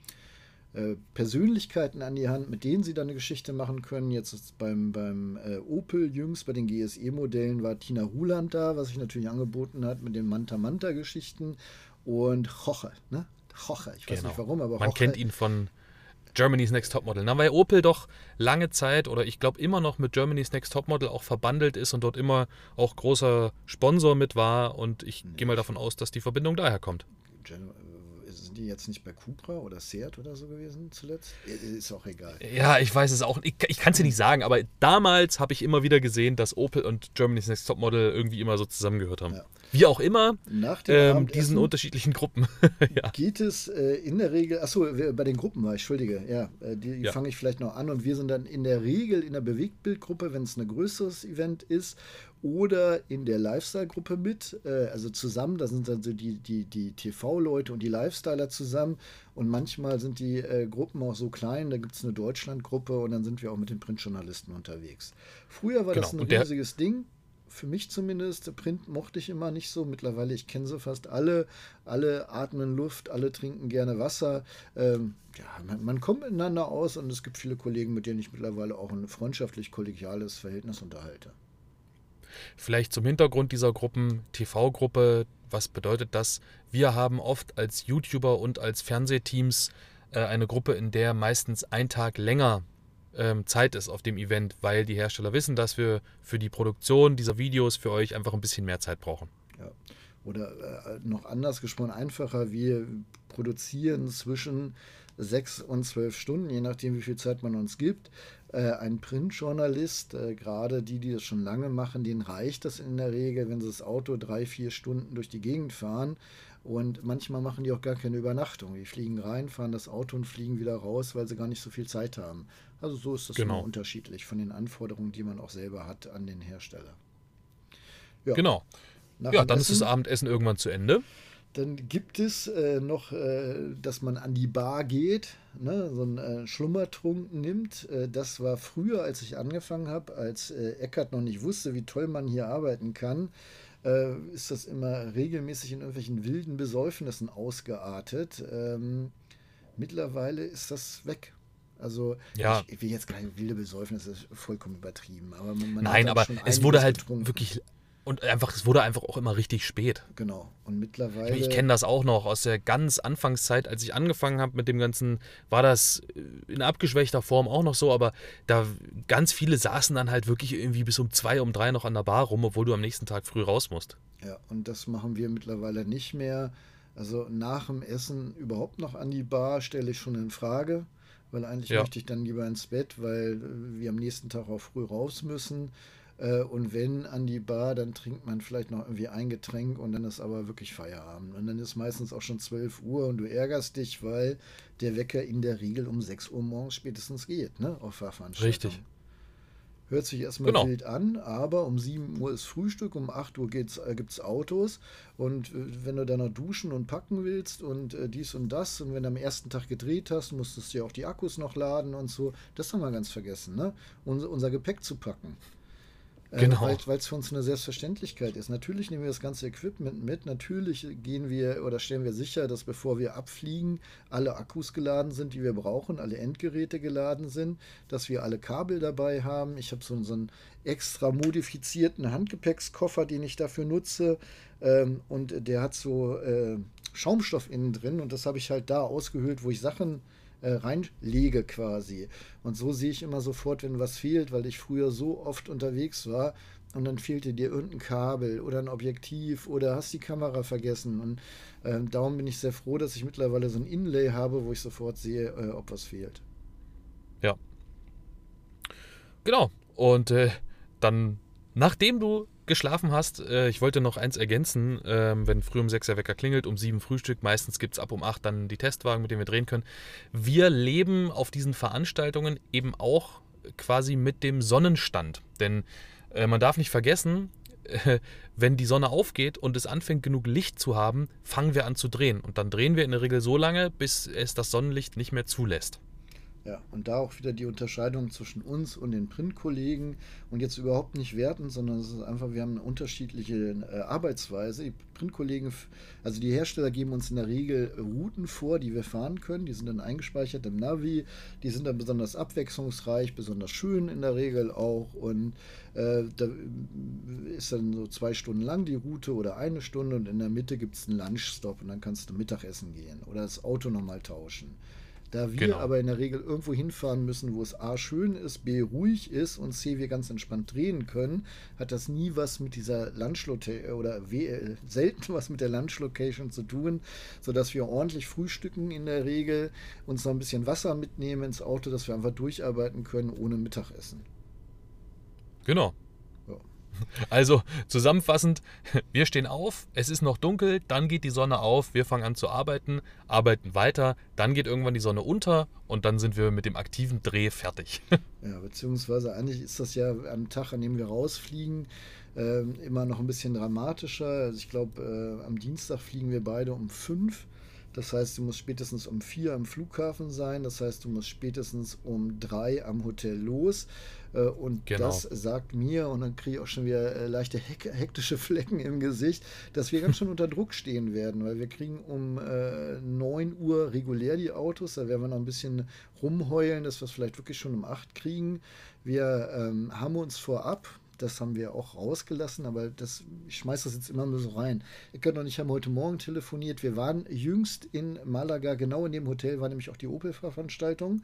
äh, Persönlichkeiten an die Hand, mit denen sie dann eine Geschichte machen können. Jetzt beim, beim äh, Opel jüngst, bei den GSE-Modellen war Tina Ruland da, was sich natürlich angeboten hat mit den Manta-Manta-Geschichten und Joche, ne? Joche, ich weiß genau. nicht warum, aber Man Joche, kennt ihn von Germany's Next Topmodel. Na, weil Opel doch lange Zeit oder ich glaube immer noch mit Germany's Next Topmodel auch verbandelt ist und dort immer auch großer Sponsor mit war und ich gehe mal davon aus, dass die Verbindung daher kommt. Gen die jetzt nicht bei Cupra oder Seat oder so gewesen zuletzt? Ist auch egal. Ja, ich weiß es auch. Ich, ich kann es dir nicht sagen, aber damals habe ich immer wieder gesehen, dass Opel und Germany's Next Topmodel irgendwie immer so zusammengehört haben. Ja. Wie auch immer, Nach ähm, diesen unterschiedlichen Gruppen. *laughs* ja. Geht es äh, in der Regel, achso, bei den Gruppen war ich, entschuldige, ja, äh, die ja. fange ich vielleicht noch an und wir sind dann in der Regel in der Bewegtbildgruppe, wenn es ein größeres Event ist oder in der Lifestyle-Gruppe mit, äh, also zusammen, da sind dann so die, die, die TV-Leute und die Lifestyler zusammen und manchmal sind die äh, Gruppen auch so klein, da gibt es eine Deutschland-Gruppe und dann sind wir auch mit den Printjournalisten unterwegs. Früher war genau. das ein riesiges Ding, für mich zumindest. Print mochte ich immer nicht so. Mittlerweile, ich kenne sie fast alle. Alle atmen Luft, alle trinken gerne Wasser. Ähm, ja, man, man, kommt miteinander aus und es gibt viele Kollegen, mit denen ich mittlerweile auch ein freundschaftlich-kollegiales Verhältnis unterhalte. Vielleicht zum Hintergrund dieser Gruppen, TV-Gruppe, was bedeutet das? Wir haben oft als YouTuber und als Fernsehteams äh, eine Gruppe, in der meistens ein Tag länger ähm, Zeit ist auf dem Event, weil die Hersteller wissen, dass wir für die Produktion dieser Videos für euch einfach ein bisschen mehr Zeit brauchen. Ja. Oder äh, noch anders gesprochen, einfacher, wir produzieren zwischen sechs und zwölf Stunden, je nachdem, wie viel Zeit man uns gibt. Äh, ein Printjournalist, äh, gerade die, die das schon lange machen, denen reicht das in der Regel, wenn sie das Auto drei, vier Stunden durch die Gegend fahren. Und manchmal machen die auch gar keine Übernachtung. Die fliegen rein, fahren das Auto und fliegen wieder raus, weil sie gar nicht so viel Zeit haben. Also so ist das genau. immer unterschiedlich von den Anforderungen, die man auch selber hat an den Hersteller. Ja. Genau. Nach ja, dann Essen, ist das Abendessen irgendwann zu Ende. Dann gibt es äh, noch, äh, dass man an die Bar geht, ne, so einen äh, Schlummertrunk nimmt. Äh, das war früher, als ich angefangen habe, als äh, Eckert noch nicht wusste, wie toll man hier arbeiten kann, äh, ist das immer regelmäßig in irgendwelchen wilden Besäufnissen ausgeartet. Ähm, mittlerweile ist das weg. Also ja. ich, will jetzt keine wilde besäufen, das ist vollkommen übertrieben. Aber man, man Nein, aber es wurde halt wirklich und einfach, es wurde einfach auch immer richtig spät. Genau. Und mittlerweile. Ich, ich kenne das auch noch aus der ganz Anfangszeit, als ich angefangen habe mit dem Ganzen, war das in abgeschwächter Form auch noch so, aber da ganz viele saßen dann halt wirklich irgendwie bis um zwei, um drei noch an der Bar rum, obwohl du am nächsten Tag früh raus musst. Ja, und das machen wir mittlerweile nicht mehr. Also nach dem Essen überhaupt noch an die Bar stelle ich schon in Frage, weil eigentlich ja. möchte ich dann lieber ins Bett, weil wir am nächsten Tag auch früh raus müssen. Äh, und wenn an die Bar, dann trinkt man vielleicht noch irgendwie ein Getränk und dann ist aber wirklich Feierabend. Und dann ist meistens auch schon 12 Uhr und du ärgerst dich, weil der Wecker in der Regel um 6 Uhr morgens spätestens geht, ne? Auf Fahrveranstaltungen. Richtig. Hört sich erstmal genau. wild an, aber um 7 Uhr ist Frühstück, um 8 Uhr äh, gibt es Autos. Und äh, wenn du dann noch duschen und packen willst und äh, dies und das, und wenn du am ersten Tag gedreht hast, musstest du ja auch die Akkus noch laden und so. Das haben wir ganz vergessen, ne? Unser, unser Gepäck zu packen. Äh, genau. Weil es für uns eine Selbstverständlichkeit ist. Natürlich nehmen wir das ganze Equipment mit. Natürlich gehen wir oder stellen wir sicher, dass bevor wir abfliegen, alle Akkus geladen sind, die wir brauchen, alle Endgeräte geladen sind, dass wir alle Kabel dabei haben. Ich habe so, so einen extra modifizierten Handgepäckskoffer, den ich dafür nutze. Ähm, und der hat so äh, Schaumstoff innen drin und das habe ich halt da ausgehöhlt, wo ich Sachen äh, reinlege quasi. Und so sehe ich immer sofort, wenn was fehlt, weil ich früher so oft unterwegs war und dann fehlte dir irgendein Kabel oder ein Objektiv oder hast die Kamera vergessen. Und äh, darum bin ich sehr froh, dass ich mittlerweile so ein Inlay habe, wo ich sofort sehe, äh, ob was fehlt. Ja. Genau. Und äh, dann, nachdem du geschlafen hast, äh, ich wollte noch eins ergänzen, äh, wenn früh um 6 der Wecker klingelt, um 7 Frühstück, meistens gibt es ab um 8 dann die Testwagen, mit denen wir drehen können. Wir leben auf diesen Veranstaltungen eben auch quasi mit dem Sonnenstand. Denn äh, man darf nicht vergessen, wenn die Sonne aufgeht und es anfängt genug Licht zu haben, fangen wir an zu drehen. Und dann drehen wir in der Regel so lange, bis es das Sonnenlicht nicht mehr zulässt. Ja, und da auch wieder die Unterscheidung zwischen uns und den Printkollegen und jetzt überhaupt nicht werten, sondern es ist einfach, wir haben eine unterschiedliche äh, Arbeitsweise. Die Printkollegen, also die Hersteller geben uns in der Regel Routen vor, die wir fahren können. Die sind dann eingespeichert im Navi. Die sind dann besonders abwechslungsreich, besonders schön in der Regel auch. Und äh, da ist dann so zwei Stunden lang die Route oder eine Stunde und in der Mitte gibt es einen Lunchstop und dann kannst du Mittagessen gehen oder das Auto nochmal tauschen. Da wir genau. aber in der Regel irgendwo hinfahren müssen, wo es A schön ist, B ruhig ist und C wir ganz entspannt drehen können, hat das nie was mit dieser Lunchlocation oder w äh, selten *laughs* was mit der Lunchlocation zu tun, sodass wir ordentlich frühstücken in der Regel, uns noch ein bisschen Wasser mitnehmen ins Auto, dass wir einfach durcharbeiten können ohne Mittagessen. Genau. Also zusammenfassend, wir stehen auf, es ist noch dunkel, dann geht die Sonne auf, wir fangen an zu arbeiten, arbeiten weiter, dann geht irgendwann die Sonne unter und dann sind wir mit dem aktiven Dreh fertig. *laughs* Ja, beziehungsweise eigentlich ist das ja am Tag, an dem wir rausfliegen, äh, immer noch ein bisschen dramatischer. Also ich glaube, äh, am Dienstag fliegen wir beide um fünf. Das heißt, du musst spätestens um vier am Flughafen sein. Das heißt, du musst spätestens um drei am Hotel los. Äh, und genau. das sagt mir, und dann kriege ich auch schon wieder äh, leichte hektische Flecken im Gesicht, dass wir ganz schön unter Druck stehen werden, weil wir kriegen um äh, 9 Uhr regulär die Autos. Da werden wir noch ein bisschen rumheulen, dass wir es vielleicht wirklich schon um 8 kriegen. Wir ähm, haben uns vorab, das haben wir auch rausgelassen, aber das, ich schmeiße das jetzt immer nur so rein. Könnt noch nicht, haben heute Morgen telefoniert. Wir waren jüngst in Malaga, genau in dem Hotel war nämlich auch die Opel-Veranstaltung.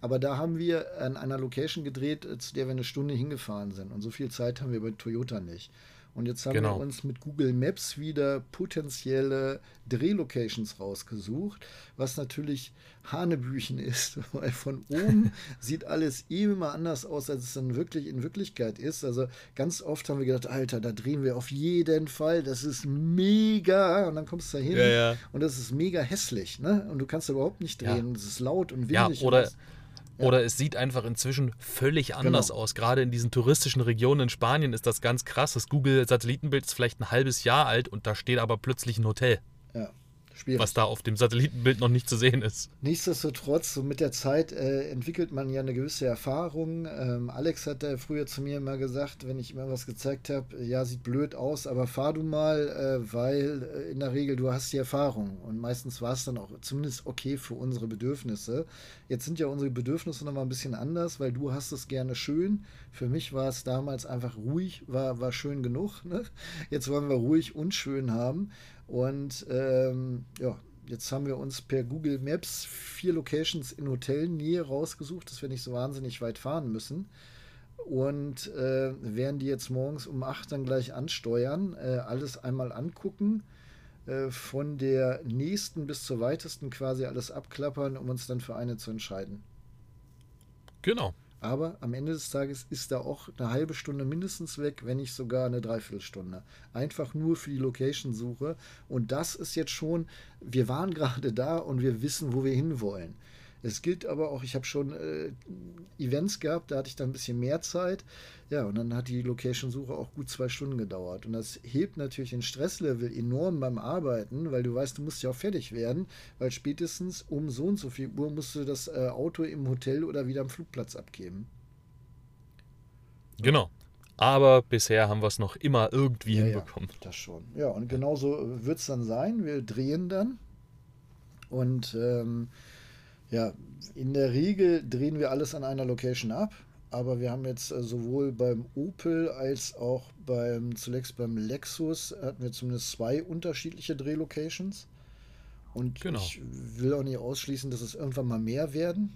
Aber da haben wir an einer Location gedreht, zu der wir eine Stunde hingefahren sind. Und so viel Zeit haben wir bei Toyota nicht. Und jetzt haben genau. wir uns mit Google Maps wieder potenzielle Drehlocations rausgesucht, was natürlich Hanebüchen ist, *laughs* weil von oben *laughs* sieht alles eh immer anders aus, als es dann wirklich in Wirklichkeit ist. Also ganz oft haben wir gedacht, Alter, da drehen wir auf jeden Fall, das ist mega. Und dann kommst du da hin ja, ja. und das ist mega hässlich, ne? Und du kannst überhaupt nicht drehen. Ja. Es ist laut und windig. Ja, oder, oder es sieht einfach inzwischen völlig anders genau. aus. Gerade in diesen touristischen Regionen in Spanien ist das ganz krass. Das Google-Satellitenbild ist vielleicht ein halbes Jahr alt und da steht aber plötzlich ein Hotel. Ja. Schwierig. was da auf dem Satellitenbild noch nicht zu sehen ist. Nichtsdestotrotz, so mit der Zeit äh, entwickelt man ja eine gewisse Erfahrung. Ähm, Alex hat da früher zu mir immer gesagt, wenn ich ihm was gezeigt habe, ja, sieht blöd aus, aber fahr du mal, äh, weil äh, in der Regel du hast die Erfahrung. Und meistens war es dann auch zumindest okay für unsere Bedürfnisse. Jetzt sind ja unsere Bedürfnisse nochmal ein bisschen anders, weil du hast es gerne schön. Für mich war es damals einfach ruhig, war, war schön genug. Ne? Jetzt wollen wir ruhig und schön haben. Und ähm, ja, jetzt haben wir uns per Google Maps vier Locations in Hotelnähe rausgesucht, dass wir nicht so wahnsinnig weit fahren müssen. Und äh, werden die jetzt morgens um 8 dann gleich ansteuern, äh, alles einmal angucken, äh, von der nächsten bis zur weitesten quasi alles abklappern, um uns dann für eine zu entscheiden. Genau. Aber am Ende des Tages ist da auch eine halbe Stunde mindestens weg, wenn nicht sogar eine Dreiviertelstunde. Einfach nur für die Location-Suche. Und das ist jetzt schon, wir waren *laughs* gerade da und wir wissen, wo wir hinwollen. Es gilt aber auch, ich habe schon äh, Events gehabt, da hatte ich dann ein bisschen mehr Zeit. Ja, und dann hat die Location-Suche auch gut zwei Stunden gedauert. Und das hebt natürlich den Stresslevel enorm beim Arbeiten, weil du weißt, du musst ja auch fertig werden, weil spätestens um so und so viel Uhr musst du das äh, Auto im Hotel oder wieder am Flugplatz abgeben. Genau. Aber bisher haben wir es noch immer irgendwie ja, hinbekommen. Ja, das schon. Ja, und genauso wird es dann sein. Wir drehen dann. Und ähm, ja, in der Regel drehen wir alles an einer Location ab, aber wir haben jetzt äh, sowohl beim Opel als auch beim zuletzt beim Lexus hatten wir zumindest zwei unterschiedliche Drehlocations. Und genau. ich will auch nicht ausschließen, dass es irgendwann mal mehr werden,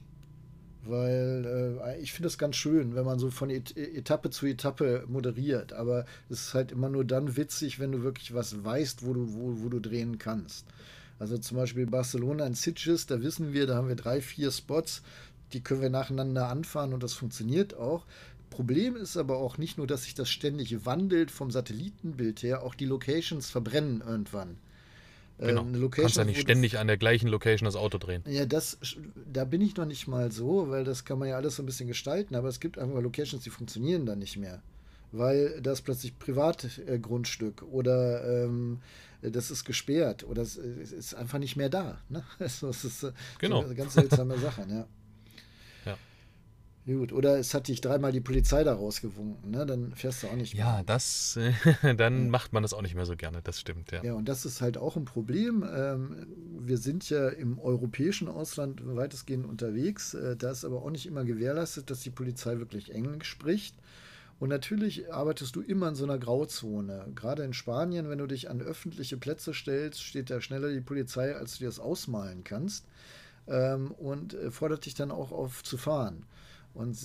weil äh, ich finde es ganz schön, wenn man so von Et Etappe zu Etappe moderiert. Aber es ist halt immer nur dann witzig, wenn du wirklich was weißt, wo du, wo, wo du drehen kannst. Also zum Beispiel Barcelona in Sitges, da wissen wir, da haben wir drei, vier Spots, die können wir nacheinander anfahren und das funktioniert auch. Problem ist aber auch nicht nur, dass sich das ständig wandelt vom Satellitenbild her, auch die Locations verbrennen irgendwann. Äh, genau. du kannst ja nicht ständig an der gleichen Location das Auto drehen. Ja, das, da bin ich noch nicht mal so, weil das kann man ja alles so ein bisschen gestalten, aber es gibt einfach Locations, die funktionieren dann nicht mehr. Weil das plötzlich Privatgrundstück oder ähm, das ist gesperrt oder es ist einfach nicht mehr da. Ne? *laughs* Also, es ist genau. eine ganz seltsame Sache. Ne? *laughs* Ja. Gut, oder es hat dich dreimal die Polizei da rausgewunken, ne? dann fährst du auch nicht mehr. Ja, das, *laughs* dann ja. macht man das auch nicht mehr so gerne, das stimmt, ja. Ja, und das ist halt auch ein Problem. Ähm, wir sind ja im europäischen Ausland weitestgehend unterwegs. Äh, da ist aber auch nicht immer gewährleistet, dass die Polizei wirklich Englisch spricht. Und natürlich arbeitest du immer in so einer Grauzone. Gerade in Spanien, wenn du dich an öffentliche Plätze stellst, steht da schneller die Polizei, als du dir das ausmalen kannst. Ähm, und äh, fordert dich dann auch auf zu fahren. Und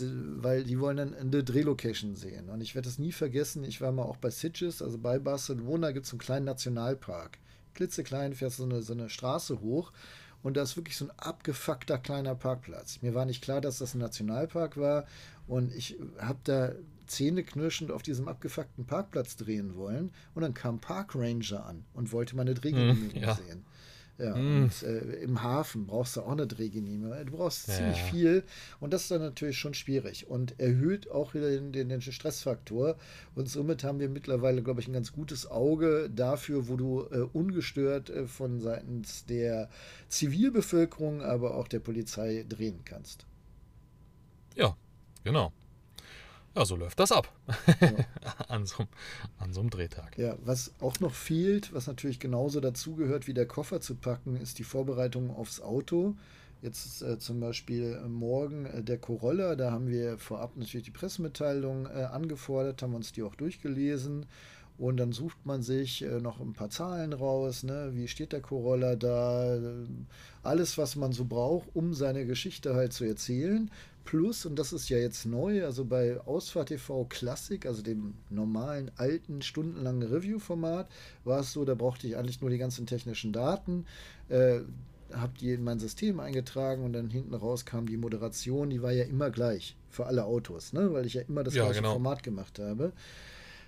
weil die wollen dann eine Drehlocation sehen. Und ich werde es nie vergessen, ich war mal auch bei Sitges, also bei Barcelona gibt es einen kleinen Nationalpark. Klitzeklein fährst so eine, so eine Straße hoch und da ist wirklich so ein abgefuckter kleiner Parkplatz. Mir war nicht klar, dass das ein Nationalpark war und ich habe da zähneknirschend auf diesem abgefuckten Parkplatz drehen wollen. Und dann kam Park Ranger an und wollte meine Drehgenehmigung hm, ja. sehen. Ja, mm. und, äh, im Hafen brauchst du auch eine Drehgenehmigung. Du brauchst ja. ziemlich viel und das ist dann natürlich schon schwierig und erhöht auch wieder den, den, den, Stressfaktor. Und somit haben wir mittlerweile, glaube ich, ein ganz gutes Auge dafür, wo du äh, ungestört äh, von seitens der Zivilbevölkerung, aber auch der Polizei drehen kannst. Ja, genau. Ja, so läuft das ab. Ja. *laughs* an, so, an so einem Drehtag. Ja, was auch noch fehlt, was natürlich genauso dazugehört wie der Koffer zu packen, ist die Vorbereitung aufs Auto. Jetzt äh, zum Beispiel äh, morgen äh, der Corolla, da haben wir vorab natürlich die Pressemitteilung äh, angefordert, haben uns die auch durchgelesen und dann sucht man sich äh, noch ein paar Zahlen raus, ne? wie steht der Corolla da, alles, was man so braucht, um seine Geschichte halt zu erzählen. Plus, und das ist ja jetzt neu, also bei Ausfahrt TV Classic, also dem normalen, alten, stundenlangen Review-Format, war es so, da brauchte ich eigentlich nur die ganzen technischen Daten, äh, habe die in mein System eingetragen und dann hinten raus kam die Moderation, die war ja immer gleich für alle Autos, ne? weil ich ja immer das ja, gleiche genau. Format gemacht habe.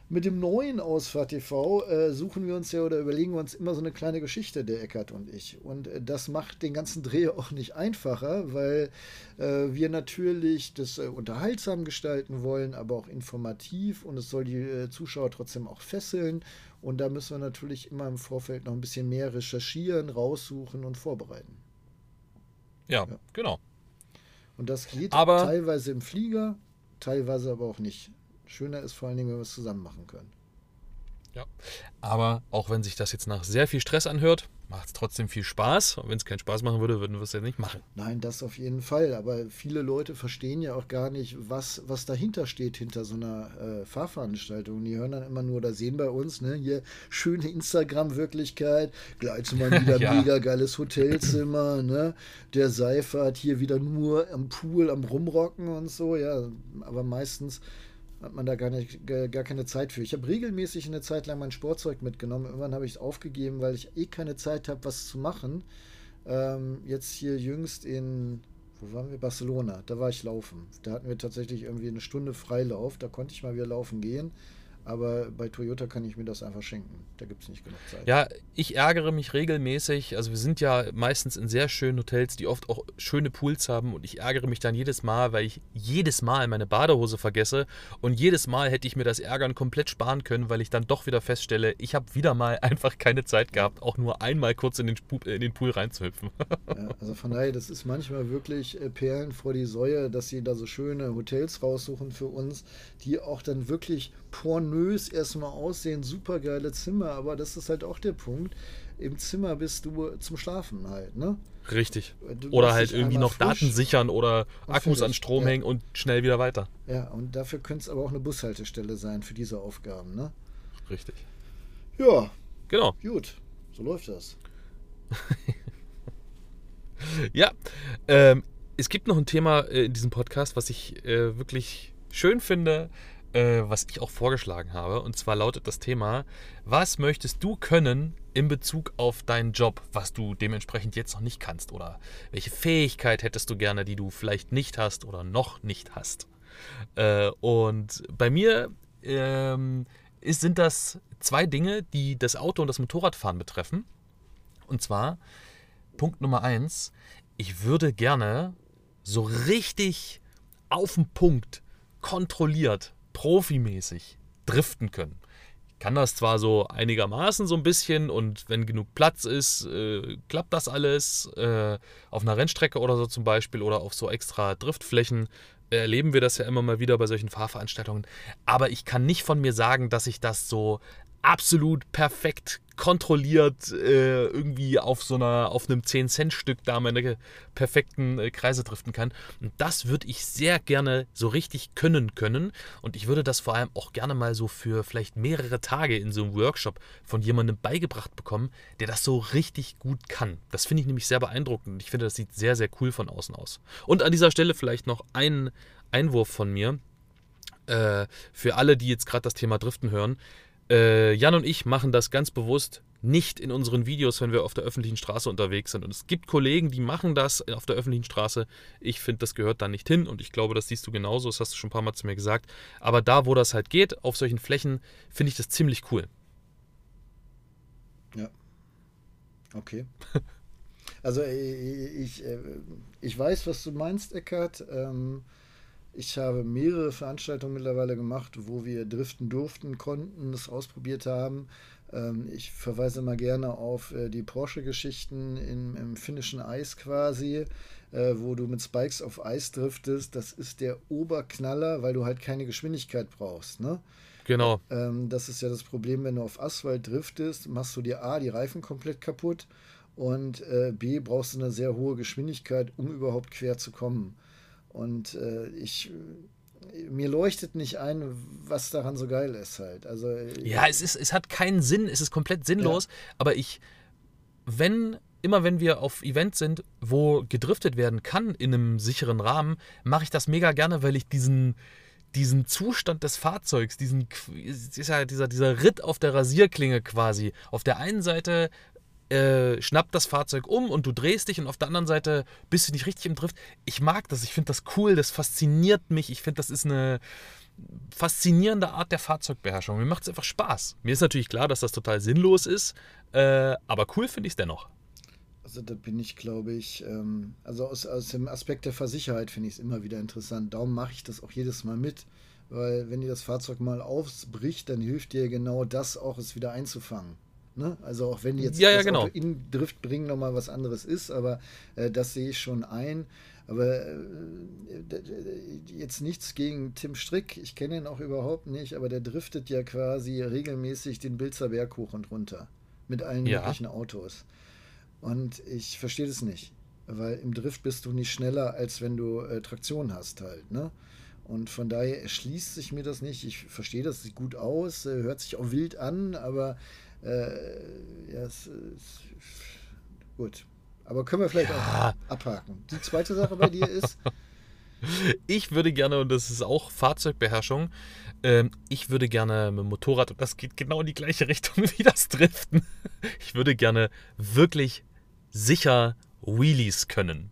Mit dem neuen Ausfahrt TV äh, suchen wir uns ja oder überlegen wir uns immer so eine kleine Geschichte, der Eckert und ich. Und äh, das macht den ganzen Dreh *laughs* auch nicht einfacher, weil äh, wir natürlich das äh, unterhaltsam gestalten wollen, aber auch informativ und es soll die äh, Zuschauer trotzdem auch fesseln. Und da müssen wir natürlich immer im Vorfeld noch ein bisschen mehr recherchieren, raussuchen und vorbereiten. Ja, ja. genau. Und das geht aber teilweise im Flieger, teilweise aber auch nicht. Schöner ist vor allen Dingen, wenn wir es zusammen machen können. Ja, aber auch wenn sich das jetzt nach sehr viel Stress anhört, macht es trotzdem viel Spaß. Und wenn es keinen Spaß machen würde, würden wir es ja nicht machen. Nein, das auf jeden Fall. Aber viele Leute verstehen ja auch gar nicht, was, was dahinter steht, hinter so einer äh, Fahrveranstaltung. Die hören dann immer nur oder sehen bei uns, ne, hier schöne Instagram-Wirklichkeit, gleich mal *laughs* wieder ja. mega geiles Hotelzimmer, ne? Der Seifert hier wieder nur am Pool, am Rumrocken und so, ja. Aber meistens hat man da gar, nicht, gar keine Zeit für. Ich habe regelmäßig eine Zeit lang mein Sportzeug mitgenommen. Irgendwann habe ich es aufgegeben, weil ich eh keine Zeit habe, was zu machen. Ähm, jetzt hier jüngst in, wo waren wir? Barcelona. Da war ich laufen. Da hatten wir tatsächlich irgendwie eine Stunde Freilauf. Da konnte ich mal wieder laufen gehen. Aber bei Toyota kann ich mir das einfach schenken. Da gibt es nicht genug Zeit. Ja, ich ärgere mich regelmäßig. Also wir sind ja meistens in sehr schönen Hotels, die oft auch schöne Pools haben. Und ich ärgere mich dann jedes Mal, weil ich jedes Mal meine Badehose vergesse. Und jedes Mal hätte ich mir das Ärgern komplett sparen können, weil ich dann doch wieder feststelle, ich habe wieder mal *laughs* einfach keine Zeit gehabt, auch nur einmal kurz in den, in den Pool reinzuhüpfen. *laughs* Ja, also von daher, das ist manchmal wirklich äh, Perlen vor die Säue, dass sie da so schöne Hotels raussuchen für uns, die auch dann wirklich pornös erstmal aussehen, super geile Zimmer, aber das ist halt auch der Punkt. Im Zimmer bist du zum Schlafen halt, ne? Richtig. Oder halt irgendwie noch frisch. Daten sichern oder Akkus an Strom ja. hängen und schnell wieder weiter. Ja, und dafür könnte es aber auch eine Bushaltestelle sein für diese Aufgaben, ne? Richtig. Ja. Genau. Gut, so läuft das. *laughs* ja, ähm, es gibt noch ein Thema äh, in diesem Podcast, was ich äh, wirklich schön finde, äh, was ich auch vorgeschlagen habe. Und zwar lautet das Thema, was möchtest du können in Bezug auf deinen Job, was du dementsprechend jetzt noch nicht kannst? Oder welche Fähigkeit hättest du gerne, die du vielleicht nicht hast oder noch nicht hast? Äh, und bei mir ähm, ist, sind das zwei Dinge, die das Auto und das Motorradfahren betreffen. Und zwar, Punkt Nummer eins, ich würde gerne so richtig auf den Punkt kontrolliert profimäßig driften können. Ich kann das zwar so einigermaßen so ein bisschen und wenn genug Platz ist, äh, klappt das alles. Äh, auf einer Rennstrecke oder so zum Beispiel oder auf so extra Driftflächen erleben wir das ja immer mal wieder bei solchen Fahrveranstaltungen. Aber ich kann nicht von mir sagen, dass ich das so absolut perfekt kontrolliert äh, irgendwie auf so einer, auf einem 10-Cent-Stück da meine perfekten äh, Kreise driften kann. Und das würde ich sehr gerne so richtig können können. Und ich würde das vor allem auch gerne mal so für vielleicht mehrere Tage in so einem Workshop von jemandem beigebracht bekommen, der das so richtig gut kann. Das finde ich nämlich sehr beeindruckend. Ich finde, das sieht sehr, sehr cool von außen aus. Und an dieser Stelle vielleicht noch ein Einwurf von mir. Äh, für alle, die jetzt gerade das Thema Driften hören. Äh, Jan und ich machen das ganz bewusst nicht in unseren Videos, wenn wir auf der öffentlichen Straße unterwegs sind. Und es gibt Kollegen, die machen das auf der öffentlichen Straße. Ich finde, das gehört da nicht hin und ich glaube, das siehst du genauso. Das hast du schon ein paar Mal zu mir gesagt. Aber da, wo das halt geht, auf solchen Flächen, finde ich das ziemlich cool. Ja. Okay. *laughs* Also äh, ich, äh, ich weiß, was du meinst, Eckart. Ähm, ich habe mehrere Veranstaltungen mittlerweile gemacht, wo wir driften durften, konnten, es ausprobiert haben. Ähm, ich verweise mal gerne auf äh, die Porsche-Geschichten im, finnischen Eis quasi, äh, wo du mit Spikes auf Eis driftest. Das ist der Oberknaller, weil du halt keine Geschwindigkeit brauchst. Ne? Genau. Ähm, das ist ja das Problem, wenn du auf Asphalt driftest, machst du dir A, die Reifen komplett kaputt und äh, B, brauchst du eine sehr hohe Geschwindigkeit, um überhaupt quer zu kommen. Und äh, ich mir leuchtet nicht ein, was daran so geil ist halt. Also äh, ja, es ist, es hat keinen Sinn, es ist komplett sinnlos. Ja. Aber ich, wenn immer wenn wir auf Events sind, wo gedriftet werden kann in einem sicheren Rahmen, mache ich das mega gerne, weil ich diesen diesen Zustand des Fahrzeugs, diesen ja dieser, dieser Ritt auf der Rasierklinge quasi. Auf der einen Seite äh, schnappt das Fahrzeug um und du drehst dich und auf der anderen Seite bist du nicht richtig im Drift. Ich mag das, ich finde das cool, das fasziniert mich. Ich finde, das ist eine faszinierende Art der Fahrzeugbeherrschung. Mir macht es einfach Spaß. Mir ist natürlich klar, dass das total sinnlos ist, äh, aber cool finde ich es dennoch. Also da bin ich, glaube ich, ähm, also aus, aus dem Aspekt der Versicherheit finde ich es immer wieder interessant. Darum mache ich das auch jedes Mal mit, weil wenn dir das Fahrzeug mal aufbricht, dann hilft dir genau das auch, es wieder einzufangen. Ne? Also auch wenn jetzt ja, ja, genau. In Drift bringen nochmal was anderes ist, aber äh, das sehe ich schon ein. Aber äh, jetzt nichts gegen Tim Strick, ich kenne ihn auch überhaupt nicht, aber der driftet ja quasi regelmäßig den Bilzer Berg hoch und runter mit allen Ja. möglichen Autos. Und ich verstehe das nicht, weil im Drift bist du nicht schneller, als wenn du äh, Traktion hast halt, ne? Und von daher erschließt sich mir das nicht. Ich verstehe das, sieht gut aus, äh, hört sich auch wild an, aber äh, ja, es ist gut. Aber können wir vielleicht Ja. auch abhaken. Die zweite Sache bei dir ist, *laughs* Ich würde gerne, und das ist auch Fahrzeugbeherrschung, ähm, ich würde gerne mit dem Motorrad, und das geht genau in die gleiche Richtung *laughs* wie das Driften, ich würde gerne wirklich sicher Wheelies können.